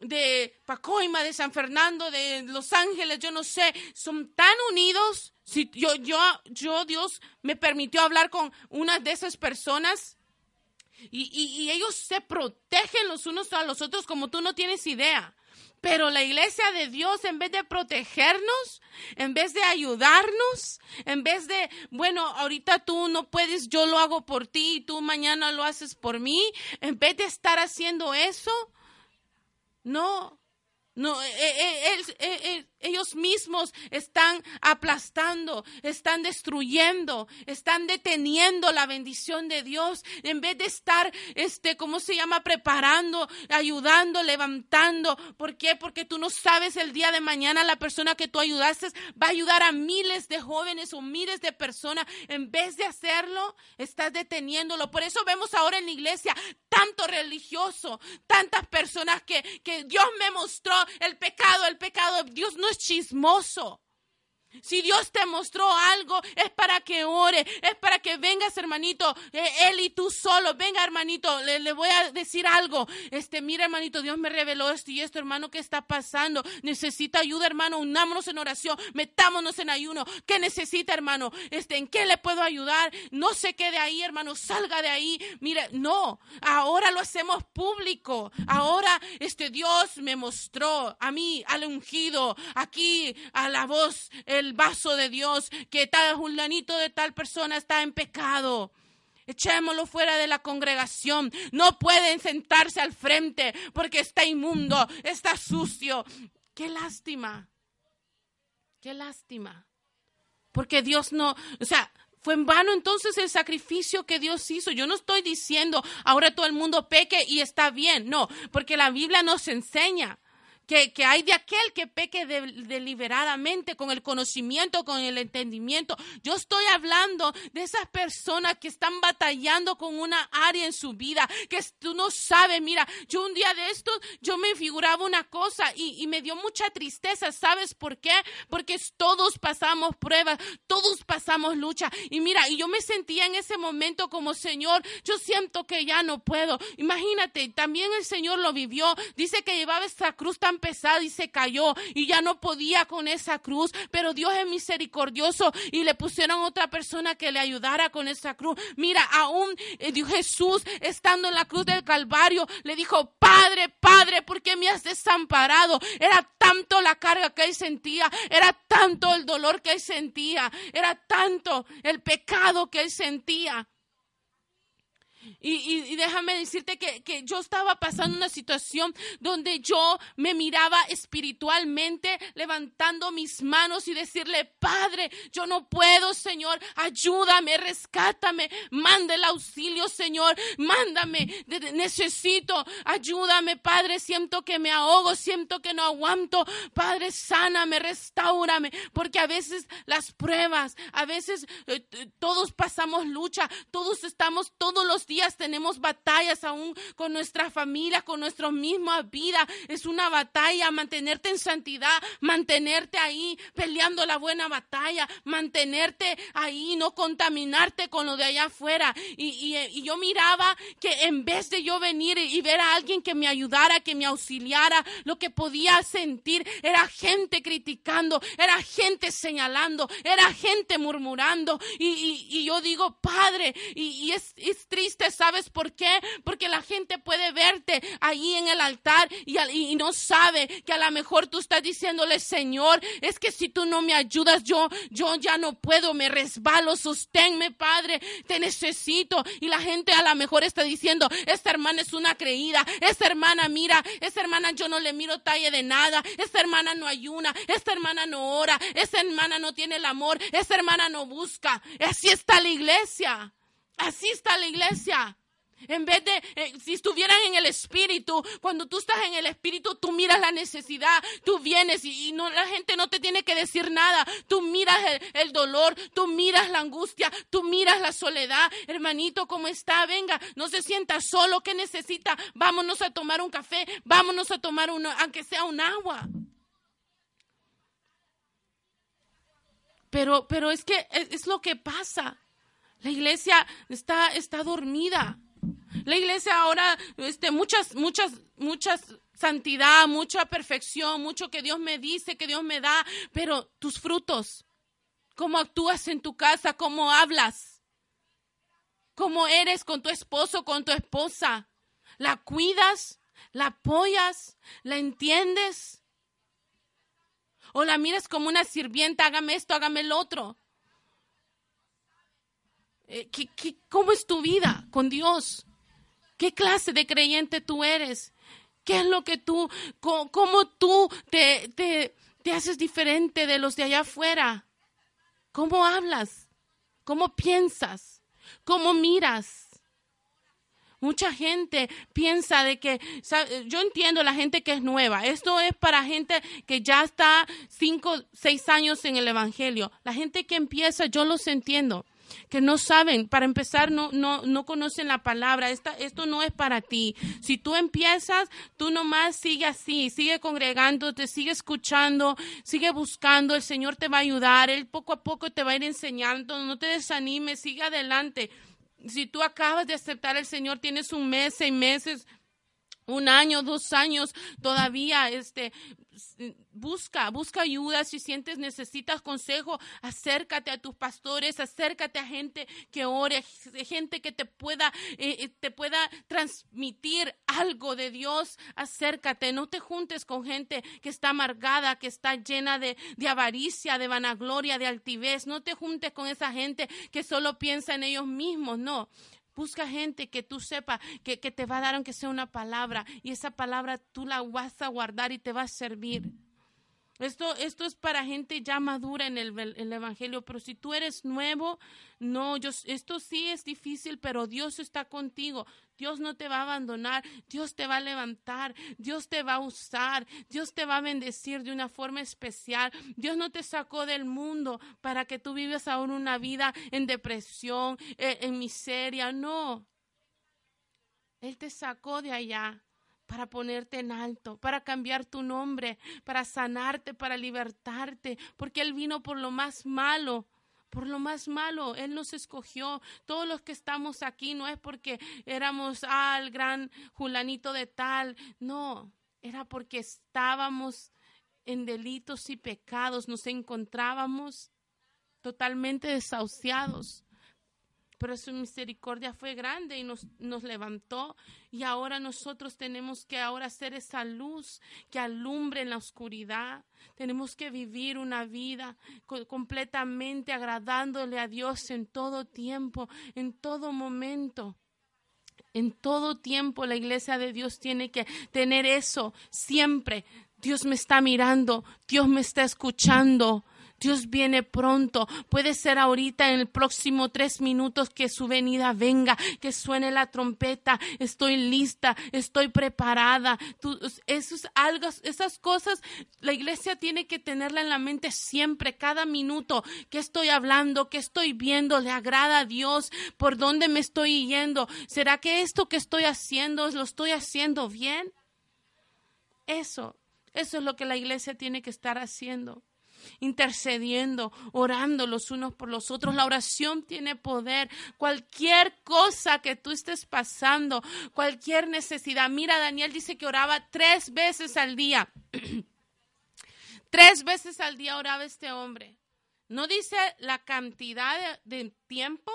S2: de Pacoima, de San Fernando, de Los Ángeles, yo no sé, son tan unidos. Si yo, yo, yo, Dios me permitió hablar con una de esas personas y, y ellos se protegen los unos a los otros como tú no tienes idea. Pero la iglesia de Dios, en vez de protegernos, en vez de ayudarnos, en vez de, bueno, ahorita tú no puedes, yo lo hago por ti y tú mañana lo haces por mí, en vez de estar haciendo eso, no, no, eh, eh, eh, ellos mismos están aplastando, están destruyendo, están deteniendo la bendición de Dios en vez de estar, este, ¿cómo se llama? Preparando, ayudando, levantando. ¿Por qué? Porque tú no sabes el día de mañana la persona que tú ayudaste va a ayudar a miles de jóvenes o miles de personas. En vez de hacerlo, estás deteniéndolo. Por eso vemos ahora en la iglesia tanto religioso, tantas personas que, que Dios me mostró el pecado, el pecado. Dios no chismoso. Si Dios te mostró algo, es para que ore, es para que vengas, hermanito, eh, él y tú solo. Venga, hermanito, le, voy a decir algo. Este, mira, hermanito, Dios me reveló esto y esto, hermano, ¿qué está pasando? Necesita ayuda, hermano. Unámonos en oración, metámonos en ayuno. ¿Qué necesita, hermano? Este, ¿en qué le puedo ayudar? No se quede ahí, hermano, salga de ahí. Mire, no, ahora lo hacemos público. Ahora, este, Dios me mostró a mí, al ungido, aquí, a la voz, el el vaso de Dios, que tal julanito de tal persona está en pecado. Echémoslo fuera de la congregación. No pueden sentarse al frente porque está inmundo, está sucio. Qué lástima. Qué lástima. Porque Dios no, o sea, fue en vano entonces el sacrificio que Dios hizo. Yo no estoy diciendo ahora todo el mundo peque y está bien. No, porque la Biblia nos enseña que, hay de aquel que peque deliberadamente con el conocimiento, con el entendimiento. Yo estoy hablando de esas personas que están batallando con una área en su vida, que tú no sabes, mira, yo un día de estos, yo me figuraba una cosa y, y me dio mucha tristeza, ¿sabes por qué? Porque todos pasamos pruebas, todos pasamos lucha. Y mira, y yo me sentía en ese momento como, Señor, yo siento que ya no puedo. Imagínate, también el Señor lo vivió, dice que llevaba esta cruz tan pesada y se cayó y ya no podía con esa cruz, pero Dios es misericordioso y le pusieron otra persona que le ayudara con esa cruz. Mira, aún eh, Jesús estando en la cruz del Calvario le dijo, Padre, Padre, ¿por qué me has desamparado? Era tanto la carga que él sentía, era tanto el dolor que él sentía, era tanto el pecado que él sentía. Y, déjame decirte que, que, yo estaba pasando una situación donde yo me miraba espiritualmente levantando mis manos y decirle, Padre, yo no puedo, Señor, ayúdame, rescátame, manda el auxilio, Señor, mándame, necesito, ayúdame, Padre, siento que me ahogo, siento que no aguanto, Padre, sáname, restaurame, porque a veces las pruebas, a veces eh, todos pasamos lucha, todos estamos todos los días tenemos batallas aún con nuestra familia, con nuestra misma vida. Es una batalla mantenerte en santidad, mantenerte ahí peleando la buena batalla, mantenerte ahí, no contaminarte con lo de allá afuera. Y, y yo miraba que en vez de yo venir y ver a alguien que me ayudara, que me auxiliara, lo que podía sentir era gente criticando, era gente señalando, era gente murmurando. Y, y yo digo, Padre, y, es, es triste ¿sabes por qué? Porque la gente puede verte ahí en el altar y, no sabe que a lo mejor tú estás diciéndole, Señor, es que si tú no me ayudas, yo, yo ya no puedo, me resbalo, sosténme, Padre, te necesito. Y la gente a lo mejor está diciendo, esta hermana es una creída, esta hermana, mira, esta hermana yo no le miro talle de nada, esta hermana no ayuna, esta hermana no ora, esta hermana no tiene el amor, esta hermana no busca. Así está la iglesia. Así está la iglesia. En vez de, eh, si estuvieran en el espíritu, cuando tú estás en el espíritu, tú miras la necesidad, tú vienes y, no, la gente no te tiene que decir nada. Tú miras el, dolor, tú miras la angustia, tú miras la soledad. Hermanito, ¿cómo está? Venga, no se sienta solo, ¿qué necesita? Vámonos a tomar un café, vámonos a tomar uno, aunque sea un agua. Pero, pero es que es lo que pasa. La iglesia está, está dormida. La iglesia ahora, este, muchas, muchas, muchas santidad, mucha perfección, mucho que Dios me dice, que Dios me da, pero tus frutos, cómo actúas en tu casa, cómo hablas. cómo eres con tu esposo, con tu esposa. ¿La cuidas? ¿La apoyas? ¿La entiendes? ¿O la miras como una sirvienta? Hágame esto, hágame el otro. Eh, ¿qué, cómo es tu vida con Dios? ¿Qué clase de creyente tú eres? ¿Qué es lo que tú, cómo, cómo tú te, te, te haces diferente de los de allá afuera? ¿Cómo hablas? ¿Cómo piensas? ¿Cómo miras? Mucha gente piensa de que, yo entiendo la gente que es nueva, esto es para gente que ya está cinco, seis años en el Evangelio. La gente que empieza, yo los entiendo que no saben, para empezar, no, no, no conocen la palabra. Esta, esto no es para ti. Si tú empiezas, tú nomás sigue así, sigue congregándote, sigue escuchando, sigue buscando, el Señor te va a ayudar, Él poco a poco te va a ir enseñando, no te desanimes, sigue adelante. Si tú acabas de aceptar al Señor, tienes un mes, seis meses, un año, dos años, todavía, este, busca, busca ayuda si sientes, necesitas consejo, acércate a tus pastores, acércate a gente que ore, gente que te pueda, eh, eh, te pueda transmitir algo de Dios, acércate, no te juntes con gente que está amargada, que está llena de, de avaricia, de vanagloria, de altivez, no te juntes con esa gente que solo piensa en ellos mismos, no, Busca gente que tú sepas que, que, te va a dar aunque sea una palabra y esa palabra tú la vas a guardar y te va a servir. Esto, esto es para gente ya madura en el, el, Evangelio, pero si tú eres nuevo, no, esto sí es difícil, pero Dios está contigo. Dios no te va a abandonar, Dios te va a levantar, Dios te va a usar, Dios te va a bendecir de una forma especial. Dios no te sacó del mundo para que tú vivas ahora una vida en depresión, en, en miseria, no. Él te sacó de allá para ponerte en alto, para cambiar tu nombre, para sanarte, para libertarte, porque Él vino por lo más malo, por lo más malo. Él nos escogió. Todos los que estamos aquí no es porque éramos al gran Julanito de tal, no, era porque estábamos en delitos y pecados, nos encontrábamos totalmente desahuciados pero su misericordia fue grande y nos, nos levantó y ahora nosotros tenemos que ahora ser esa luz que alumbre en la oscuridad. Tenemos que vivir una vida completamente agradándole a Dios en todo tiempo, en todo momento. En todo tiempo la iglesia de Dios tiene que tener eso siempre. Dios me está mirando, Dios me está escuchando. Dios viene pronto. Puede ser ahorita en el próximo tres minutos que su venida venga, que suene la trompeta. Estoy lista, estoy preparada. Tú, esos, algo, esas cosas la iglesia tiene que tenerla en la mente siempre, cada minuto. ¿Qué estoy hablando? ¿Qué estoy viendo? ¿Le agrada a Dios? ¿Por dónde me estoy yendo? ¿Será que esto que estoy haciendo lo estoy haciendo bien? Eso, eso es lo que la iglesia tiene que estar haciendo intercediendo, orando los unos por los otros. La oración tiene poder. Cualquier cosa que tú estés pasando, cualquier necesidad. Mira, Daniel dice que oraba tres veces al día. [CLEARS THROAT] tres veces al día oraba este hombre. No dice la cantidad de, tiempo,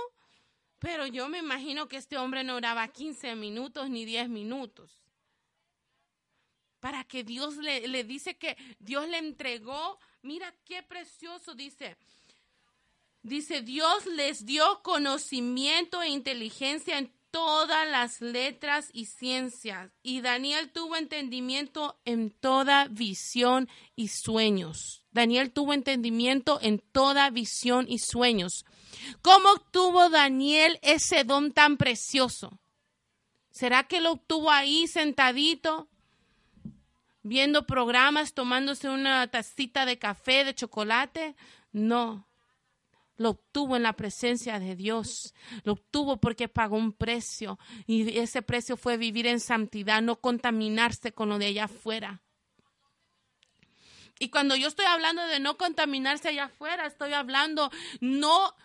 S2: pero yo me imagino que este hombre no oraba 15 minutos ni 10 minutos para que Dios le, le, dice que Dios le entregó Mira qué precioso dice. Dice, Dios les dio conocimiento e inteligencia en todas las letras y ciencias. Y Daniel tuvo entendimiento en toda visión y sueños. Daniel tuvo entendimiento en toda visión y sueños. ¿Cómo obtuvo Daniel ese don tan precioso? ¿Será que lo obtuvo ahí sentadito? Viendo programas, tomándose una tacita de café, de chocolate. No, lo obtuvo en la presencia de Dios. Lo obtuvo porque pagó un precio y ese precio fue vivir en santidad, no contaminarse con lo de allá afuera. Y cuando yo estoy hablando de no contaminarse allá afuera, estoy hablando no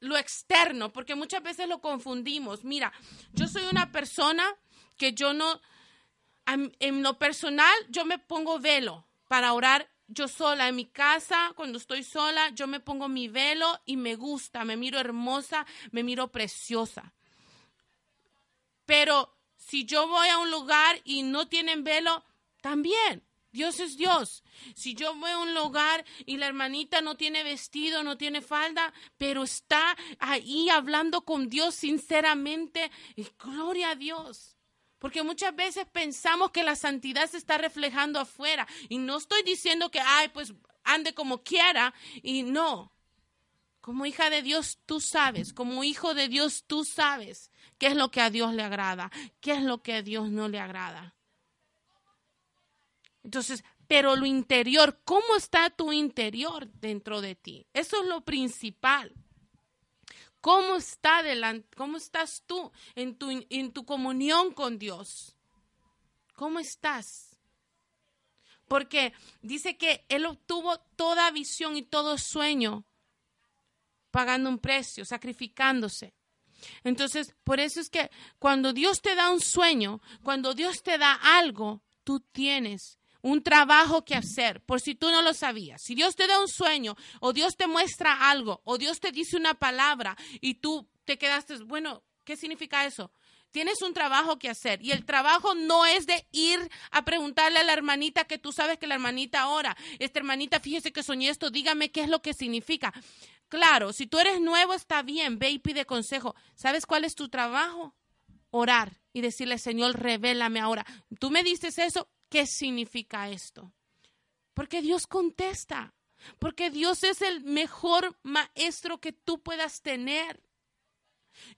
S2: lo externo, porque muchas veces lo confundimos. Mira, yo soy una persona que yo no, en lo personal, yo me pongo velo para orar yo sola en mi casa, cuando estoy sola, yo me pongo mi velo y me gusta, me miro hermosa, me miro preciosa. Pero si yo voy a un lugar y no tienen velo, también. Dios es Dios. Si yo voy a un lugar y la hermanita no tiene vestido, no tiene falda, pero está ahí hablando con Dios sinceramente, gloria a Dios. Porque muchas veces pensamos que la santidad se está reflejando afuera. Y no estoy diciendo que, ay, pues ande como quiera. Y no. Como hija de Dios, tú sabes. Como hijo de Dios, tú sabes qué es lo que a Dios le agrada, qué es lo que a Dios no le agrada. Entonces, pero lo interior, ¿cómo está tu interior dentro de ti? Eso es lo principal. ¿Cómo, está ¿Cómo estás tú en tu, en tu comunión con Dios? ¿Cómo estás? Porque dice que Él obtuvo toda visión y todo sueño pagando un precio, sacrificándose. Entonces, por eso es que cuando Dios te da un sueño, cuando Dios te da algo, tú tienes un trabajo que hacer, por si tú no lo sabías. Si Dios te da un sueño o Dios te muestra algo o Dios te dice una palabra y tú te quedaste, bueno, ¿qué significa eso? Tienes un trabajo que hacer y el trabajo no es de ir a preguntarle a la hermanita que tú sabes que la hermanita ahora, esta hermanita, fíjese que soñé esto, dígame qué es lo que significa. Claro, si tú eres nuevo está bien, ve y pide consejo. ¿Sabes cuál es tu trabajo? Orar y decirle, Señor, revélame ahora. Tú me dices eso, ¿Qué significa esto? Porque Dios contesta, porque Dios es el mejor maestro que tú puedas tener.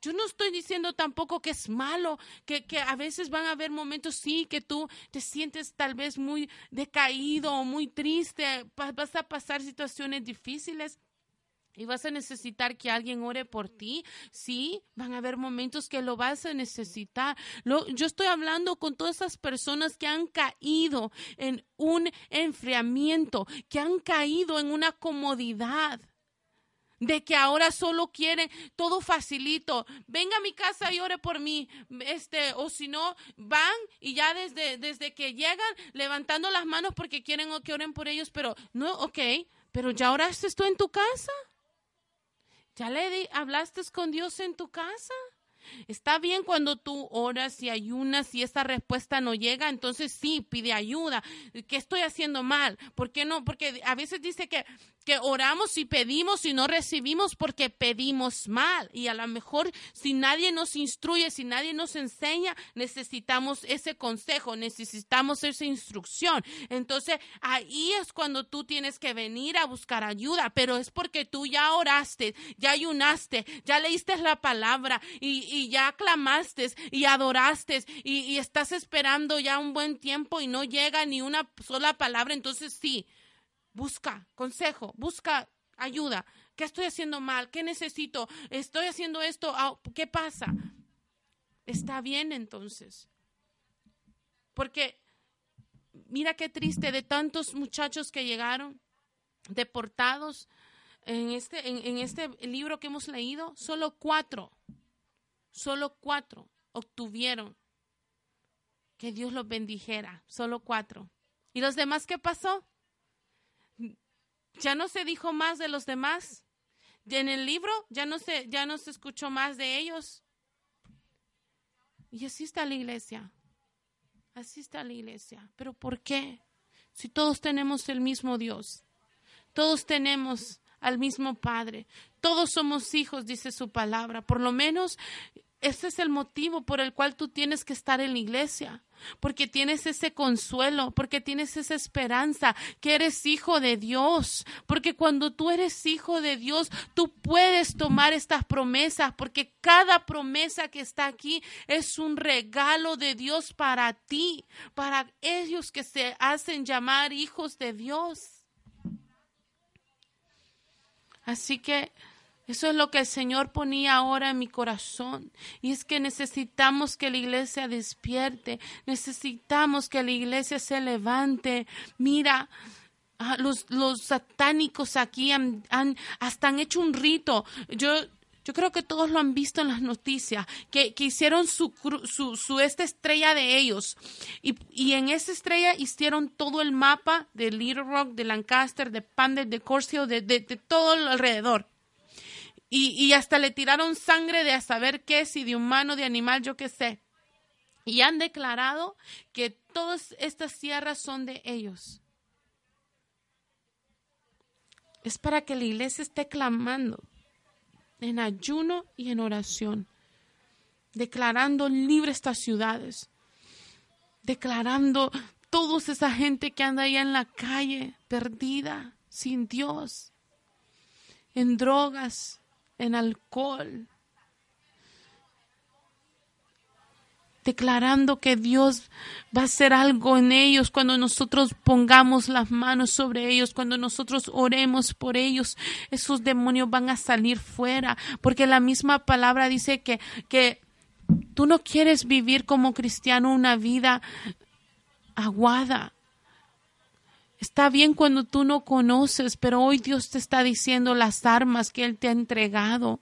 S2: Yo no estoy diciendo tampoco que es malo, que, que, a veces van a haber momentos, sí, que tú te sientes tal vez muy decaído o muy triste, vas a pasar situaciones difíciles. Y vas a necesitar que alguien ore por ti. Sí, van a haber momentos que lo vas a necesitar. yo estoy hablando con todas esas personas que han caído en un enfriamiento, que han caído en una comodidad de que ahora solo quieren todo facilito. Venga a mi casa y ore por mí. Este, o si no, van y ya desde, desde que llegan levantando las manos porque quieren que oren por ellos, pero no, ok, pero ya oraste tú en tu casa. ¿Ya le hablaste con Dios en tu casa? Está bien cuando tú oras y ayunas y esa respuesta no llega, entonces sí, pide ayuda. ¿Qué estoy haciendo mal? ¿Por qué no? Porque a veces dice que que oramos y pedimos y no recibimos porque pedimos mal. Y a lo mejor si nadie nos instruye, si nadie nos enseña, necesitamos ese consejo, necesitamos esa instrucción. Entonces ahí es cuando tú tienes que venir a buscar ayuda, pero es porque tú ya oraste, ya ayunaste, ya leíste la palabra y, ya clamaste y adoraste y, y estás esperando ya un buen tiempo y no llega ni una sola palabra. Entonces sí Busca consejo, busca ayuda. ¿Qué estoy haciendo mal? ¿Qué necesito? ¿Estoy haciendo esto? Ah, ¿Qué pasa? Está bien entonces. Porque mira qué triste de tantos muchachos que llegaron deportados en este, en, este libro que hemos leído, solo cuatro, solo cuatro obtuvieron que Dios los bendijera, solo cuatro. ¿Y los demás qué pasó? ya no se dijo más de los demás. En el libro ya no se, ya no se escuchó más de ellos. Y así está la iglesia. Así está la iglesia. ¿Pero por qué? Si todos tenemos el mismo Dios. Todos tenemos al mismo Padre. Todos somos hijos, dice su palabra. Por lo menos ese es el motivo por el cual tú tienes que estar en la iglesia, porque tienes ese consuelo, porque tienes esa esperanza, que eres hijo de Dios, porque cuando tú eres hijo de Dios, tú puedes tomar estas promesas, porque cada promesa que está aquí es un regalo de Dios para ti, para ellos que se hacen llamar hijos de Dios. Así que eso es lo que el Señor ponía ahora en mi corazón. Y es que necesitamos que la iglesia despierte. Necesitamos que la iglesia se levante. Mira, ah, los, los satánicos aquí han, hasta han hecho un rito. Yo, yo creo que todos lo han visto en las noticias, que, que hicieron su, su, su, esta estrella de ellos. Y, y, en esa estrella hicieron todo el mapa de Little Rock, de Lancaster, de Pandel, de Corcio, de, de, de todo alrededor. Y, y hasta le tiraron sangre de a saber qué, si de humano, de animal, yo qué sé. y han declarado que todas estas tierras son de ellos. Es para que la iglesia esté clamando en ayuno y en oración, declarando libre estas ciudades, declarando toda esa gente que anda allá en la calle, perdida, sin Dios, en drogas, en alcohol, declarando que Dios va a hacer algo en ellos cuando nosotros pongamos las manos sobre ellos, cuando nosotros oremos por ellos, esos demonios van a salir fuera, porque la misma palabra dice que, que tú no quieres vivir como cristiano una vida aguada. Está bien cuando tú no conoces, pero hoy Dios te está diciendo las armas que Él te ha entregado.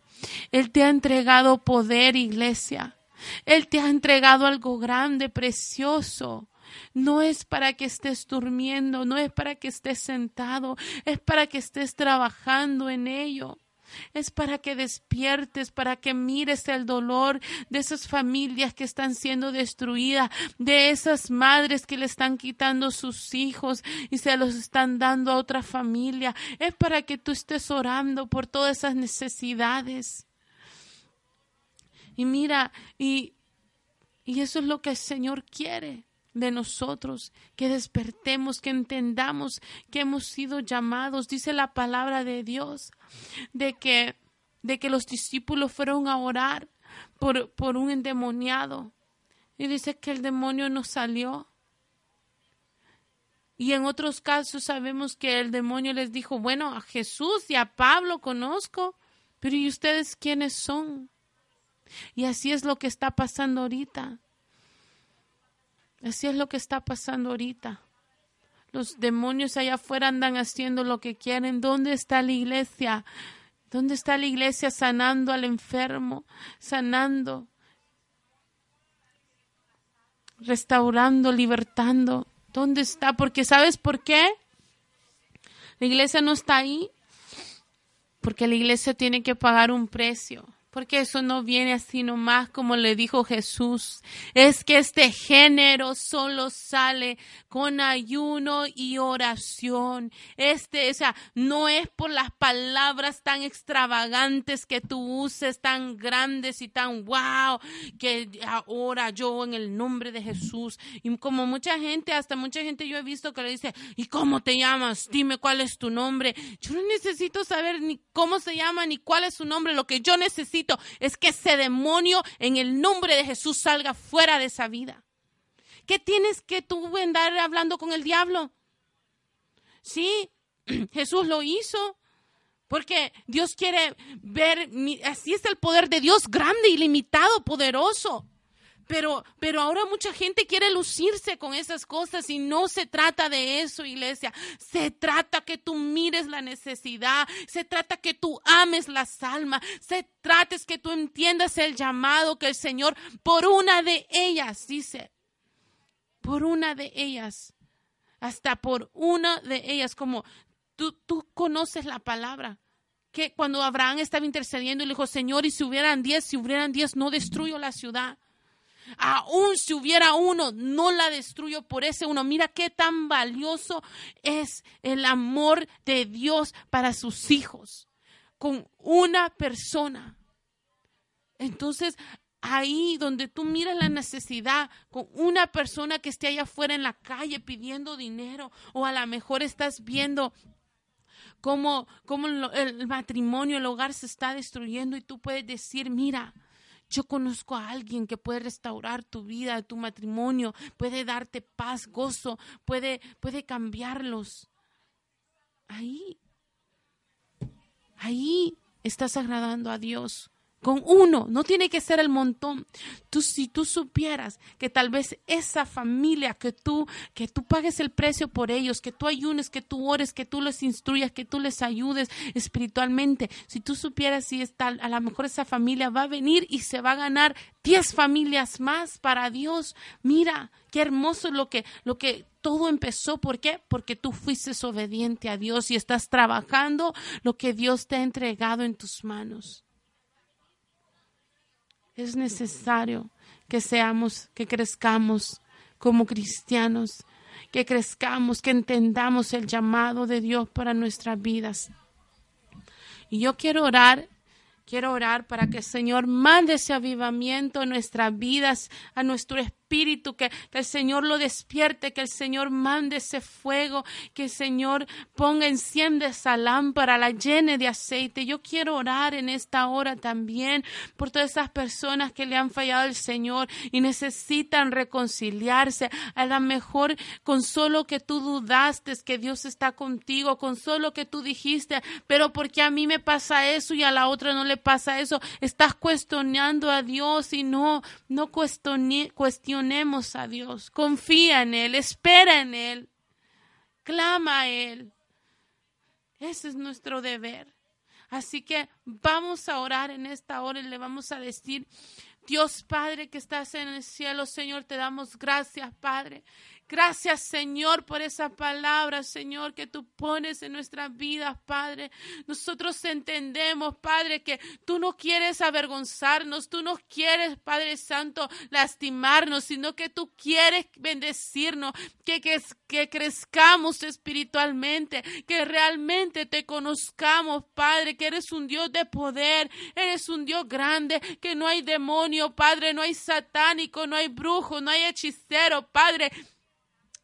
S2: Él te ha entregado poder, iglesia. Él te ha entregado algo grande, precioso. No es para que estés durmiendo, no es para que estés sentado, es para que estés trabajando en ello. Es para que despiertes, para que mires el dolor de esas familias que están siendo destruidas, de esas madres que le están quitando sus hijos y se los están dando a otra familia. Es para que tú estés orando por todas esas necesidades. Y mira, y, y eso es lo que el Señor quiere de nosotros, que despertemos, que entendamos que hemos sido llamados, dice la palabra de Dios, de que, de que los discípulos fueron a orar por, por un endemoniado. Y dice que el demonio no salió. Y en otros casos sabemos que el demonio les dijo, bueno, a Jesús y a Pablo conozco, pero ¿y ustedes quiénes son? Y así es lo que está pasando ahorita. Así es lo que está pasando ahorita. Los demonios allá afuera andan haciendo lo que quieren. ¿Dónde está la iglesia? ¿Dónde está la iglesia sanando al enfermo? Sanando, restaurando, libertando. ¿Dónde está? Porque ¿sabes por qué? La iglesia no está ahí. Porque la iglesia tiene que pagar un precio porque eso no viene así nomás como le dijo Jesús. Es que este género solo sale con ayuno y oración. Este, o sea, no es por las palabras tan extravagantes que tú uses, tan grandes y tan wow, que ahora yo en el nombre de Jesús. Y como mucha gente, hasta mucha gente yo he visto que le dice, ¿y cómo te llamas? Dime cuál es tu nombre. Yo no necesito saber ni cómo se llama ni cuál es su nombre. Lo que yo necesito es que ese demonio en el nombre de Jesús salga fuera de esa vida. ¿Qué tienes que tú andar hablando con el diablo? Sí, [CLEARS THROAT] Jesús lo hizo. Porque Dios quiere ver, así es el poder de Dios, grande, ilimitado, poderoso. Pero, pero ahora mucha gente quiere lucirse con esas cosas y no se trata de eso, iglesia. Se trata que tú mires la necesidad, se trata que tú ames las almas, se trata que tú entiendas el llamado que el Señor, por una de ellas, dice, por una de ellas, hasta por una de ellas, como tú, tú conoces la palabra que cuando Abraham estaba intercediendo le dijo, Señor, y si hubieran diez, si hubieran diez, no destruyo la ciudad. Aún si hubiera uno, no la destruyo por ese uno. Mira qué tan valioso es el amor de Dios para sus hijos. Con una persona. Entonces, ahí donde tú miras la necesidad con una persona que esté allá afuera en la calle pidiendo dinero o a lo mejor estás viendo cómo, cómo el matrimonio, el hogar se está destruyendo y tú puedes decir, mira, yo conozco a alguien que puede restaurar tu vida, tu matrimonio, puede darte paz, gozo, puede, puede cambiarlos. Ahí, ahí estás agradando a Dios con uno, no tiene que ser el montón. Tú si tú supieras que tal vez esa familia que tú que tú pagues el precio por ellos, que tú ayunes, que tú ores, que tú les instruyas, que tú les ayudes espiritualmente, si tú supieras si está a lo mejor esa familia va a venir y se va a ganar diez familias más para Dios. Mira, qué hermoso lo que lo que todo empezó, ¿por qué? Porque tú fuiste obediente a Dios y estás trabajando lo que Dios te ha entregado en tus manos. Es necesario que seamos, que crezcamos como cristianos, que crezcamos, que entendamos el llamado de Dios para nuestras vidas. Y yo quiero orar Quiero orar para que el Señor mande ese avivamiento en nuestras vidas, a nuestro espíritu espíritu, que, el Señor lo despierte, que el Señor mande ese fuego, que el Señor ponga, enciende esa lámpara, la llene de aceite. Yo quiero orar en esta hora también por todas esas personas que le han fallado al Señor y necesitan reconciliarse. A lo mejor con solo que tú dudaste que Dios está contigo, con solo que tú dijiste, pero porque a mí me pasa eso y a la otra no le pasa eso, estás cuestionando a Dios y no, no cuestiones a Dios, confía en Él, espera en Él, clama a Él. Ese es nuestro deber. Así que vamos a orar en esta hora y le vamos a decir, Dios Padre que estás en el cielo, Señor, te damos gracias, Padre. Gracias, Señor, por esa palabra, Señor, que tú pones en nuestras vidas, Padre. Nosotros entendemos, Padre, que tú no quieres avergonzarnos, tú no quieres, Padre Santo, lastimarnos, sino que tú quieres bendecirnos, que, que, que crezcamos espiritualmente, que realmente te conozcamos, Padre, que eres un Dios de poder, eres un Dios grande, que no hay demonio, Padre, no hay satánico, no hay brujo, no hay hechicero, Padre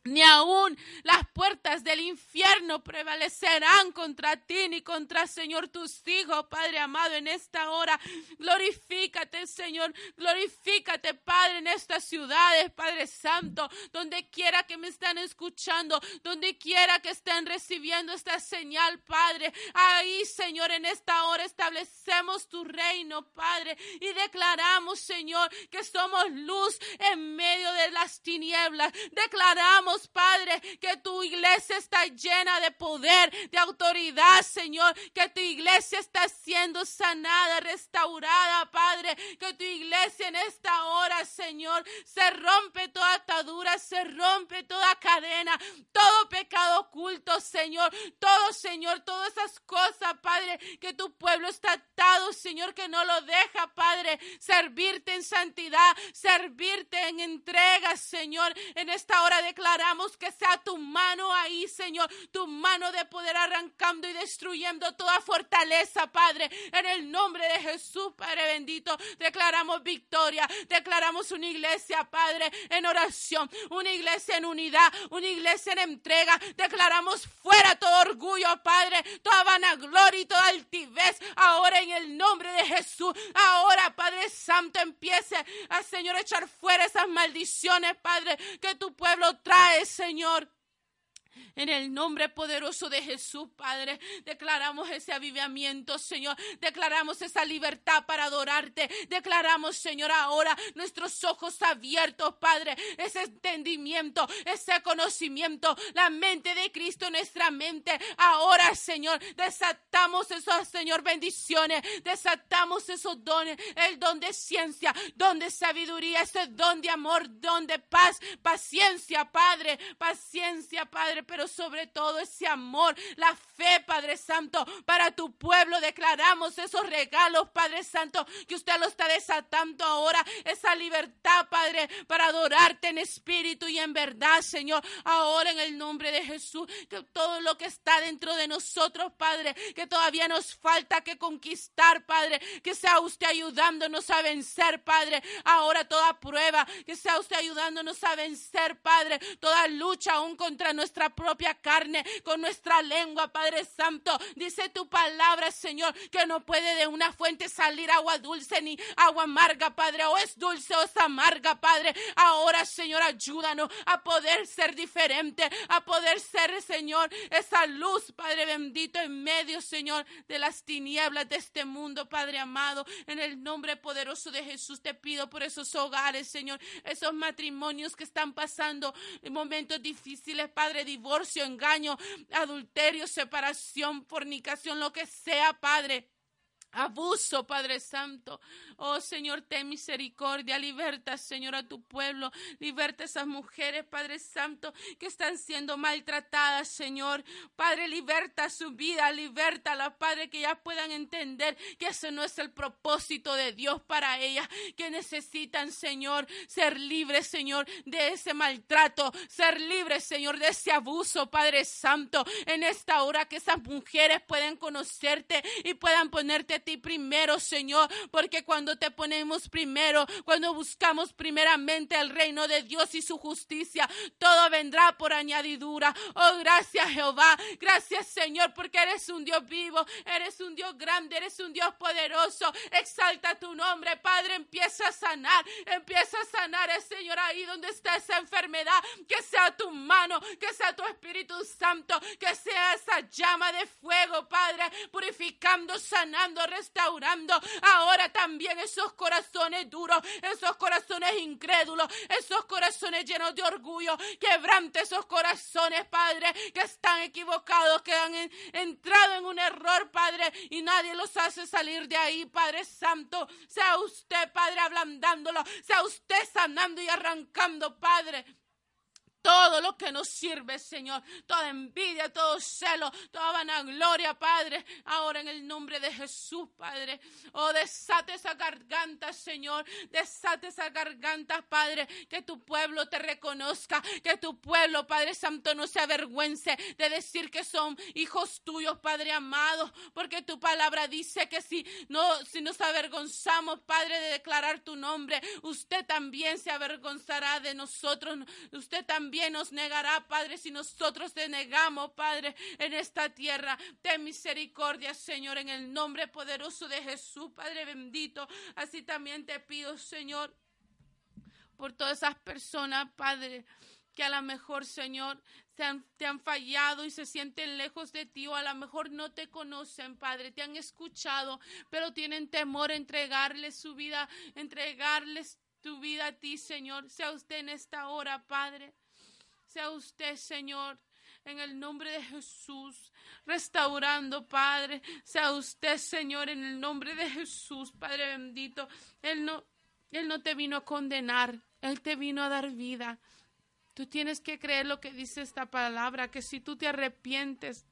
S2: ni aún las puertas del infierno prevalecerán contra ti ni contra Señor tus hijos, Padre amado, en esta hora. Glorifícate, Señor, glorifícate, Padre, en estas ciudades, Padre Santo, donde quiera que me están escuchando, donde quiera que estén recibiendo esta señal, Padre. Ahí, Señor, en esta hora establecemos tu reino, Padre, y declaramos, Señor, que somos luz en medio de las tinieblas. Declaramos Padre, que tu iglesia está llena de poder, de autoridad, Señor, que tu iglesia está siendo sanada, restaurada, Padre, que tu iglesia en esta hora, Señor, se rompe toda atadura, se rompe toda cadena, todo pecado oculto, Señor, todo, Señor, todas esas cosas, Padre, que tu pueblo está atado, Señor, que no lo deja, Padre, servirte en santidad, servirte en entrega, Señor, en esta hora declarar que sea tu mano ahí, Señor, tu mano de poder arrancando y destruyendo toda fortaleza, Padre, en el nombre de Jesús, Padre bendito. Declaramos victoria, declaramos una iglesia, Padre, en oración, una iglesia en unidad, una iglesia en entrega. Declaramos fuera todo orgullo, Padre, toda vanagloria y toda altivez. Ahora en el nombre de Jesús, ahora, Padre Santo, empiece a, Señor, echar fuera esas maldiciones, Padre, que tu pueblo trae Señor. En el nombre poderoso de Jesús, Padre, declaramos ese avivamiento, Señor. Declaramos esa libertad para adorarte. Declaramos, Señor, ahora nuestros ojos abiertos, Padre. Ese entendimiento, ese conocimiento, la mente de Cristo nuestra mente. Ahora, Señor, desatamos esas, Señor, bendiciones. Desatamos esos dones, el don de ciencia, don de sabiduría, ese don de amor, don de paz, paciencia, Padre. Paciencia, Padre pero sobre todo ese amor, la fe, Padre Santo, para tu pueblo. Declaramos esos regalos, Padre Santo, que usted lo está desatando ahora, esa libertad, Padre, para adorarte en espíritu y en verdad, Señor. Ahora en el nombre de Jesús, que todo lo que está dentro de nosotros, Padre, que todavía nos falta que conquistar, Padre, que sea usted ayudándonos a vencer, Padre. Ahora toda prueba, que sea usted ayudándonos a vencer, Padre, toda lucha aún contra nuestra propia carne, con nuestra lengua, Padre Santo. Dice tu palabra, Señor, que no puede de una fuente salir agua dulce ni agua amarga, Padre. O es dulce o es amarga, Padre. Ahora, Señor, ayúdanos a poder ser diferente, a poder ser, Señor, esa luz, Padre bendito, en medio, Señor, de las tinieblas de este mundo, Padre amado. En el nombre poderoso de Jesús te pido por esos hogares, Señor, esos matrimonios que están pasando momentos difíciles, Padre, divorcio, engaño, adulterio, separación, fornicación, lo que sea, Padre. Abuso, Padre Santo. Oh Señor, ten misericordia. Liberta, Señor, a tu pueblo. Liberta a esas mujeres, Padre Santo, que están siendo maltratadas, Señor. Padre, liberta su vida. Liberta Padre, que ya puedan entender que ese no es el propósito de Dios para ellas. Que necesitan, Señor, ser libres, Señor, de ese maltrato. Ser libres, Señor, de ese abuso, Padre Santo. En esta hora que esas mujeres pueden conocerte y puedan ponerte ti primero, Señor, porque cuando te ponemos primero, cuando buscamos primeramente el reino de Dios y su justicia, todo vendrá por añadidura. Oh, gracias Jehová, gracias Señor, porque eres un Dios vivo, eres un Dios grande, eres un Dios poderoso. Exalta tu nombre, Padre, empieza a sanar, empieza a sanar, el Señor, ahí donde está esa enfermedad, que sea tu mano, que sea tu Espíritu Santo, que sea esa llama de fuego, Padre, purificando, sanando, restaurando ahora también esos corazones duros, esos corazones incrédulos, esos corazones llenos de orgullo. Quebrante esos corazones, Padre, que están equivocados, que han entrado en un error, Padre, y nadie los hace salir de ahí, Padre Santo. Sea usted, Padre, ablandándolo, sea usted sanando y arrancando, Padre todo lo que nos sirve, Señor, toda envidia, todo celo, toda vanagloria, Padre, ahora en el nombre de Jesús, Padre. Oh, desate esa garganta, Señor, desate esa garganta, Padre, que tu pueblo te reconozca, que tu pueblo, Padre Santo, no se avergüence de decir que son hijos tuyos, Padre amado, porque tu palabra dice que si no, si nos avergonzamos, Padre, de declarar tu nombre, usted también se avergonzará de nosotros, usted también nos negará, Padre, si nosotros te negamos, Padre, en esta tierra. Ten misericordia, Señor, en el nombre poderoso de Jesús, Padre bendito. Así también te pido, Señor, por todas esas personas, Padre, que a lo mejor, Señor, te han fallado y se sienten lejos de ti o a lo mejor no te conocen, Padre, te han escuchado, pero tienen temor a entregarles su vida, entregarles tu vida a ti, Señor. Sea usted en esta hora, Padre. Sea usted, Señor, en el nombre de Jesús, restaurando, Padre. Sea usted, Señor, en el nombre de Jesús, Padre bendito. Él no, Él no te vino a condenar, Él te vino a dar vida. Tú tienes que creer lo que dice esta palabra, que si tú te arrepientes,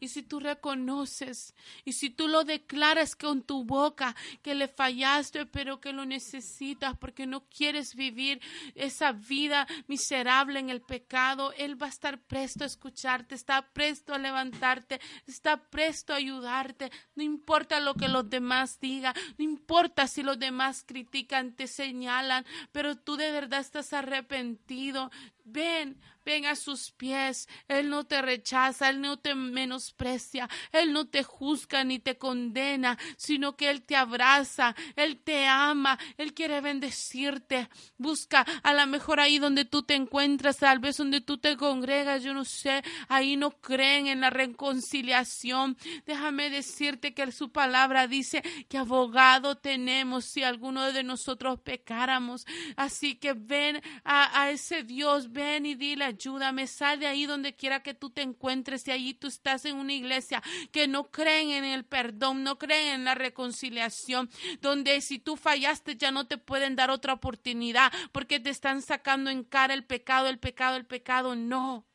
S2: y si tú reconoces y si tú lo declaras con tu boca que le fallaste, pero que lo necesitas porque no quieres vivir esa vida miserable en el pecado, Él va a estar presto a escucharte, está presto a levantarte, está presto a ayudarte. No importa lo que los demás digan, no importa si los demás critican, te señalan, pero tú de verdad estás arrepentido. Ven, ven a sus pies. Él no te rechaza, Él no te menosprecia, Él no te juzga ni te condena, sino que Él te abraza, Él te ama, Él quiere bendecirte. Busca a lo mejor ahí donde tú te encuentras, tal vez donde tú te congregas, yo no sé, ahí no creen en la reconciliación. Déjame decirte que su palabra dice que abogado tenemos si alguno de nosotros pecáramos. Así que ven a, a ese Dios, ven y dile, ayúdame, sal de ahí donde quiera que tú te encuentres, y ahí tú estás en una iglesia que no creen en el perdón, no creen en la reconciliación, donde si tú fallaste ya no te pueden dar otra oportunidad porque te están sacando en cara el pecado, el pecado, el pecado, no.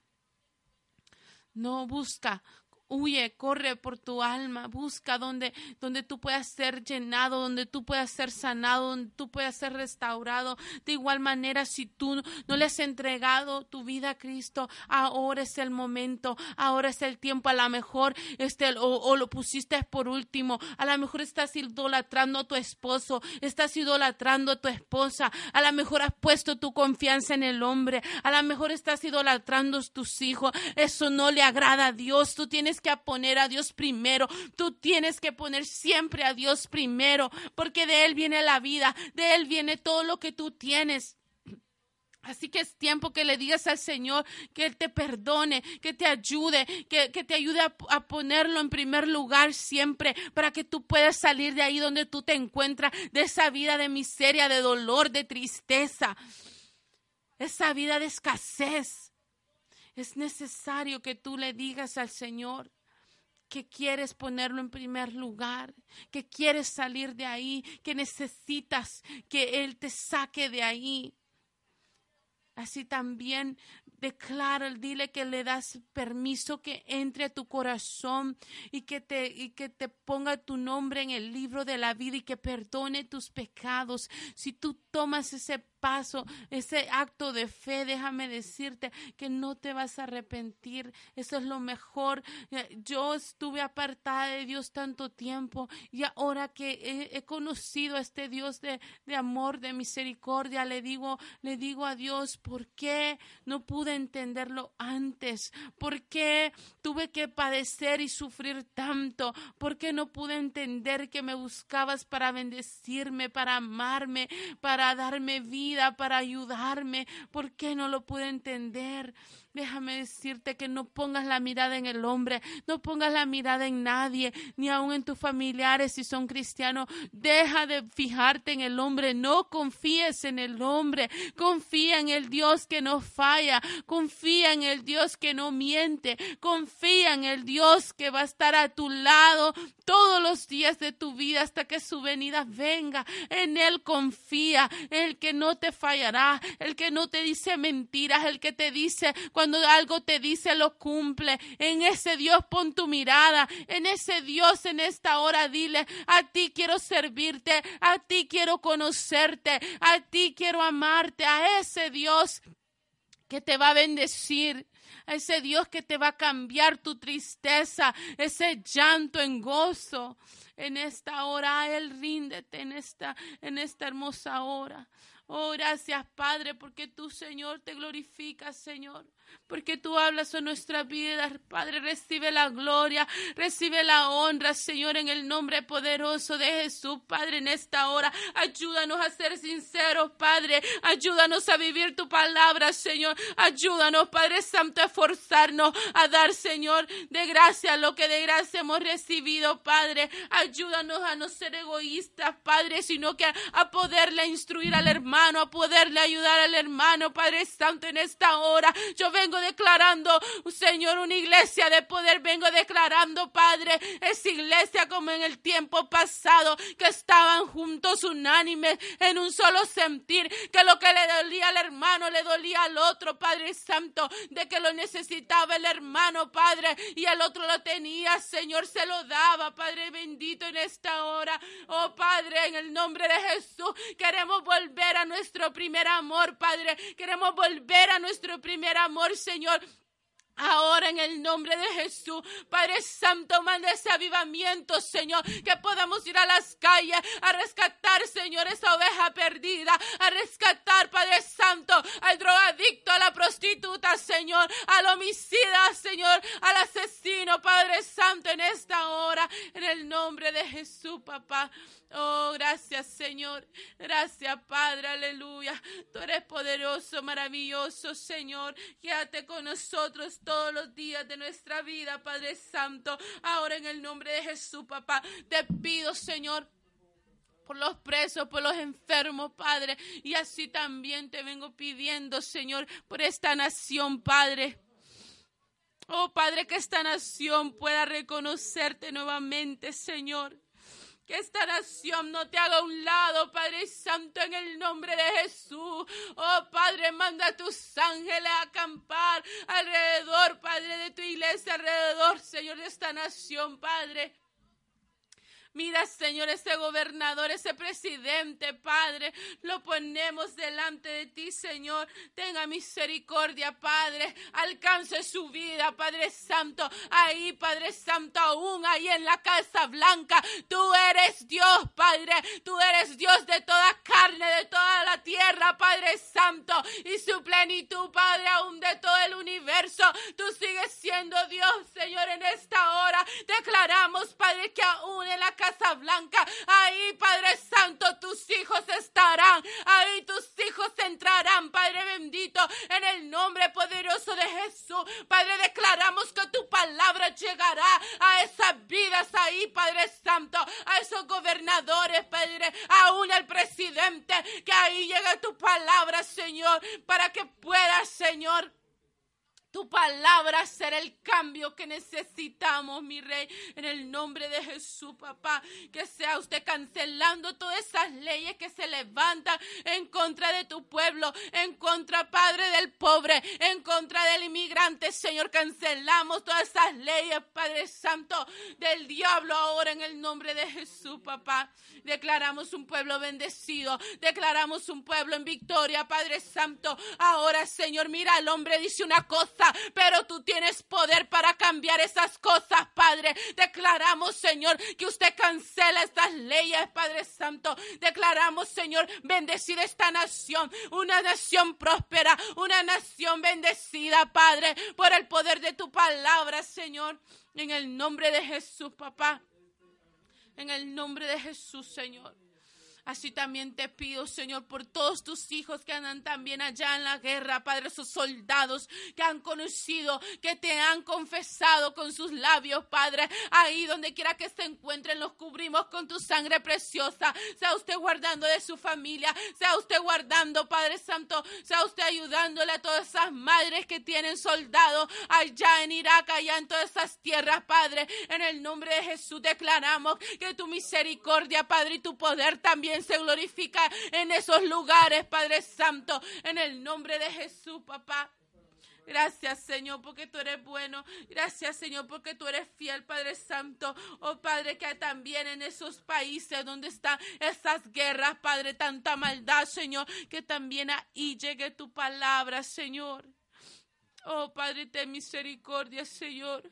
S2: No busca Huye, corre por tu alma, busca donde, donde tú puedas ser llenado, donde tú puedas ser sanado, donde tú puedas ser restaurado. De igual manera, si tú no le has entregado tu vida a Cristo, ahora es el momento, ahora es el tiempo. A lo mejor este, o, o lo pusiste por último, a lo mejor estás idolatrando a tu esposo, estás idolatrando a tu esposa, a lo mejor has puesto tu confianza en el hombre, a lo mejor estás idolatrando a tus hijos. Eso no le agrada a Dios. Tú tienes que poner a Dios primero. Tú tienes que poner siempre a Dios primero, porque de Él viene la vida, de Él viene todo lo que tú tienes. Así que es tiempo que le digas al Señor que Él te perdone, que te ayude, que, te ayude a, a, ponerlo en primer lugar siempre para que tú puedas salir de ahí donde tú te encuentras, de esa vida de miseria, de dolor, de tristeza, esa vida de escasez. Es necesario que tú le digas al Señor que quieres ponerlo en primer lugar, que quieres salir de ahí, que necesitas que Él te saque de ahí. Así también declara, dile que le das permiso que entre a tu corazón y que te y que te ponga tu nombre en el libro de la vida y que perdone tus pecados. Si tú tomas ese paso, ese acto de fe, déjame decirte que no te vas a arrepentir. Eso es lo mejor. Eh, yo estuve apartada de Dios tanto tiempo y ahora que he, conocido a este Dios de, de, amor, de misericordia, le digo, le digo a Dios, ¿por qué no pude entenderlo antes? ¿Por qué tuve que padecer y sufrir tanto? ¿Por qué no pude entender que me buscabas para bendecirme, para amarme, para darme vida? Para ayudarme. ¿Por qué no lo pude entender? Déjame decirte que no pongas la mirada en el hombre, no pongas la mirada en nadie, ni aun en tus familiares si son cristianos. Deja de fijarte en el hombre, no confíes en el hombre, confía en el Dios que no falla, confía en el Dios que no miente, confía en el Dios que va a estar a tu lado todos los días de tu vida hasta que su venida venga. En Él confía, el que no te fallará, el que no te dice mentiras, el que te dice algo te dice, lo cumple. En ese Dios pon tu mirada. En ese Dios en esta hora dile, a ti quiero servirte, a ti quiero conocerte, a ti quiero amarte, a ese Dios que te va a bendecir, a ese Dios que te va a cambiar tu tristeza, ese llanto en gozo. En esta hora, a Él ríndete en esta, en esta hermosa hora. Oh, gracias, Padre, porque tú, Señor, te glorificas, Señor porque tú hablas en nuestra vida. Padre, recibe la gloria, recibe la honra, Señor, en el nombre poderoso de Jesús. Padre, en esta hora, ayúdanos a ser sinceros, Padre. Ayúdanos a vivir tu palabra, Señor. Ayúdanos, Padre Santo, a esforzarnos a dar, Señor, de gracia lo que de gracia hemos recibido, Padre. Ayúdanos a no ser egoístas, Padre, sino que a, poderle instruir al hermano, a poderle ayudar al hermano, Padre Santo, en esta hora. Yo vengo declarando, Señor, una iglesia de poder. Vengo declarando, Padre, esa iglesia como en el tiempo pasado, que estaban juntos unánimes en un solo sentir, que lo que le dolía al hermano le dolía al otro, Padre Santo, de que lo necesitaba el hermano, Padre, y el otro lo tenía, Señor, se lo daba, Padre bendito en esta hora. Oh Padre, en el nombre de Jesús, queremos volver a nuestro primer amor, Padre. Queremos volver a nuestro primer amor, Señor. Ahora en el nombre de Jesús, Padre Santo, manda ese avivamiento, Señor, que podamos ir a las calles a rescatar, Señor, esa oveja perdida, a rescatar, Padre Santo, al drogadicto, a la prostituta, Señor, al homicida, Señor, al asesino, Padre Santo, en esta hora, en el nombre de Jesús, papá. Oh, gracias Señor. Gracias Padre. Aleluya. Tú eres poderoso, maravilloso Señor. Quédate con nosotros todos los días de nuestra vida, Padre Santo. Ahora en el nombre de Jesús, papá, te pido Señor por los presos, por los enfermos, Padre. Y así también te vengo pidiendo, Señor, por esta nación, Padre. Oh Padre, que esta nación pueda reconocerte nuevamente, Señor. Que esta nación no te haga un lado, Padre Santo, en el nombre de Jesús. Oh Padre, manda a tus ángeles a acampar alrededor, Padre, de tu iglesia, alrededor, Señor, de esta nación, Padre. Mira, Señor, ese gobernador, ese presidente, Padre, lo ponemos delante de ti, Señor. Tenga misericordia, Padre. Alcance su vida, Padre Santo. Ahí, Padre Santo, aún ahí en la Casa Blanca. Tú eres Dios, Padre. Tú eres Dios de toda carne, de toda la tierra, Padre Santo. Y su plenitud, Padre, aún de todo el universo. Tú sigues siendo Dios, Señor, en esta hora. Declaramos, Padre, que aún en la Casa Blanca. Ahí, Padre Santo, tus hijos estarán. Ahí tus hijos entrarán, Padre bendito, en el nombre poderoso de Jesús. Padre, declaramos que tu palabra llegará a esas vidas ahí, Padre Santo, a esos gobernadores, Padre, aún al presidente, que ahí llegue tu palabra, Señor, para que pueda, Señor Tu palabra será el cambio que necesitamos, mi rey. En el nombre de Jesús, papá. Que sea usted cancelando todas esas leyes que se levantan en contra de tu pueblo, en contra, Padre, del pobre, en contra del inmigrante. Señor, cancelamos todas esas leyes, Padre Santo, del diablo ahora en el nombre de Jesús, papá. Declaramos un pueblo bendecido. Declaramos un pueblo en victoria, Padre Santo. Ahora, Señor, mira, el hombre dice una cosa, pero tú tienes poder para cambiar esas cosas, Padre. Declaramos, Señor, que usted cancela estas leyes, Padre Santo. Declaramos, Señor, bendecida esta nación, una nación próspera, una nación bendecida, Padre, por el poder de tu palabra, Señor. En el nombre de Jesús, papá. En el nombre de Jesús, Señor. Así también te pido, Señor, por todos tus hijos que andan también allá en la guerra, Padre, esos soldados que han conocido, que te han confesado con sus labios, Padre. Ahí donde quiera que se encuentren, los cubrimos con tu sangre preciosa. Sea usted guardando de su familia, sea usted guardando, Padre Santo, sea usted ayudándole a todas esas madres que tienen soldados allá en Irak, allá en todas esas tierras, Padre. En el nombre de Jesús declaramos que tu misericordia, Padre, y tu poder también se glorifica en esos lugares, Padre Santo, en el nombre de Jesús, papá. Gracias, Señor, porque tú eres bueno. Gracias, Señor, porque tú eres fiel, Padre Santo. Oh, Padre, que también en esos países donde están esas guerras, Padre, tanta maldad, Señor, que también ahí llegue tu palabra, Señor. Oh, Padre, ten misericordia, Señor.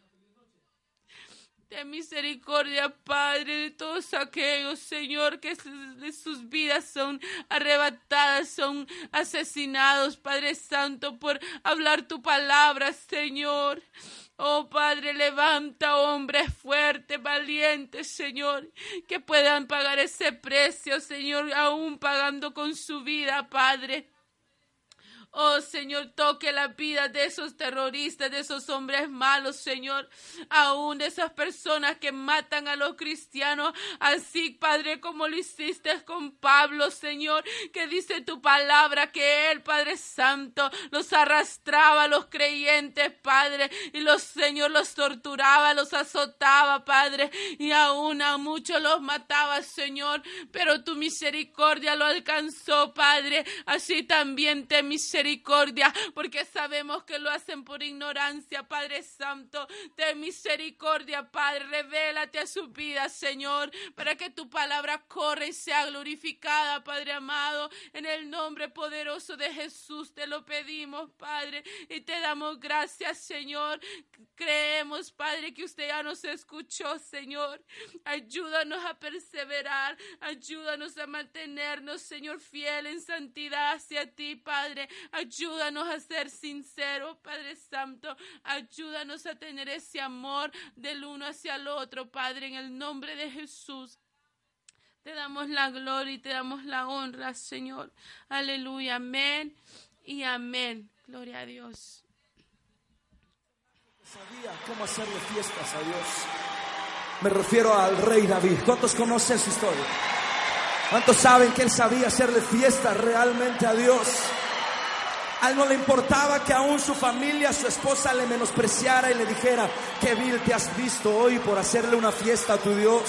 S2: Ten misericordia, Padre, de todos aquellos, Señor, que de sus vidas son arrebatadas, son asesinados, Padre Santo, por hablar tu palabra, Señor. Oh Padre, levanta hombres fuertes, valientes, Señor, que puedan pagar ese precio, Señor, aún pagando con su vida, Padre. Oh Señor, toque la vida de esos terroristas, de esos hombres malos, Señor. Aún de esas personas que matan a los cristianos. Así, Padre, como lo hiciste con Pablo, Señor, que dice tu palabra que él, Padre Santo, los arrastraba a los creyentes, Padre. Y los, Señor, los torturaba, los azotaba, Padre. Y aún a muchos los mataba, Señor. Pero tu misericordia lo alcanzó, Padre. Así también te misericordia misericordia, porque sabemos que lo hacen por ignorancia, Padre Santo. Ten misericordia, Padre, revélate a su vida, Señor, para que tu palabra corra y sea glorificada, Padre amado. En el nombre poderoso de Jesús te lo pedimos, Padre, y te damos gracias, Señor. Creemos, Padre, que usted ya nos escuchó, Señor. Ayúdanos a perseverar, ayúdanos a mantenernos, Señor, fiel en santidad hacia ti, Padre. Ayúdanos a ser sinceros, Padre Santo. Ayúdanos a tener ese amor del uno hacia el otro, Padre, en el nombre de Jesús. Te damos la gloria y te damos la honra, Señor. Aleluya, amén y amén. Gloria a Dios.
S3: Sabía cómo hacerle fiestas a Dios. Me refiero al rey David. ¿Cuántos conocen su historia? ¿Cuántos saben que él sabía hacerle fiestas realmente a Dios? A él no le importaba que aún su familia, su esposa le menospreciara y le dijera, qué vil te has visto hoy por hacerle una fiesta a tu Dios.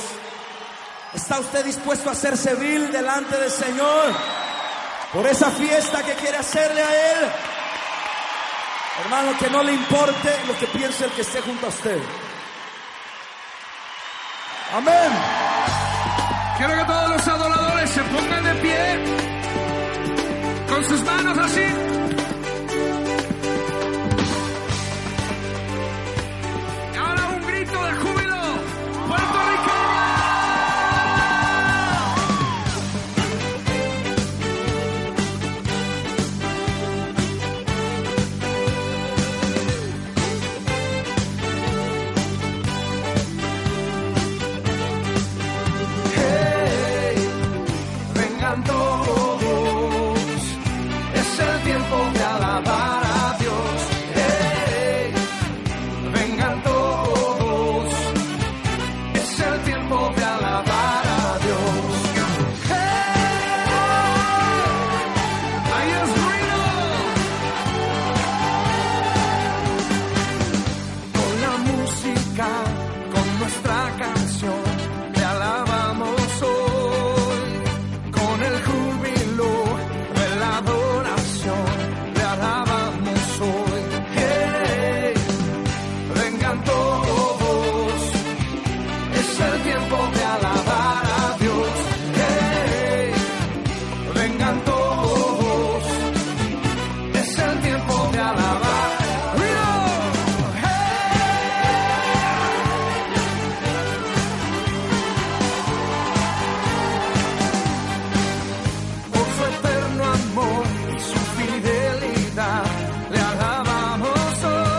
S3: ¿Está usted dispuesto a hacerse vil delante del Señor por esa fiesta que quiere hacerle a Él? Hermano, que no le importe lo que piense el que esté junto a usted. Amén.
S4: Quiero que todos los adoradores se pongan de pie con sus manos así.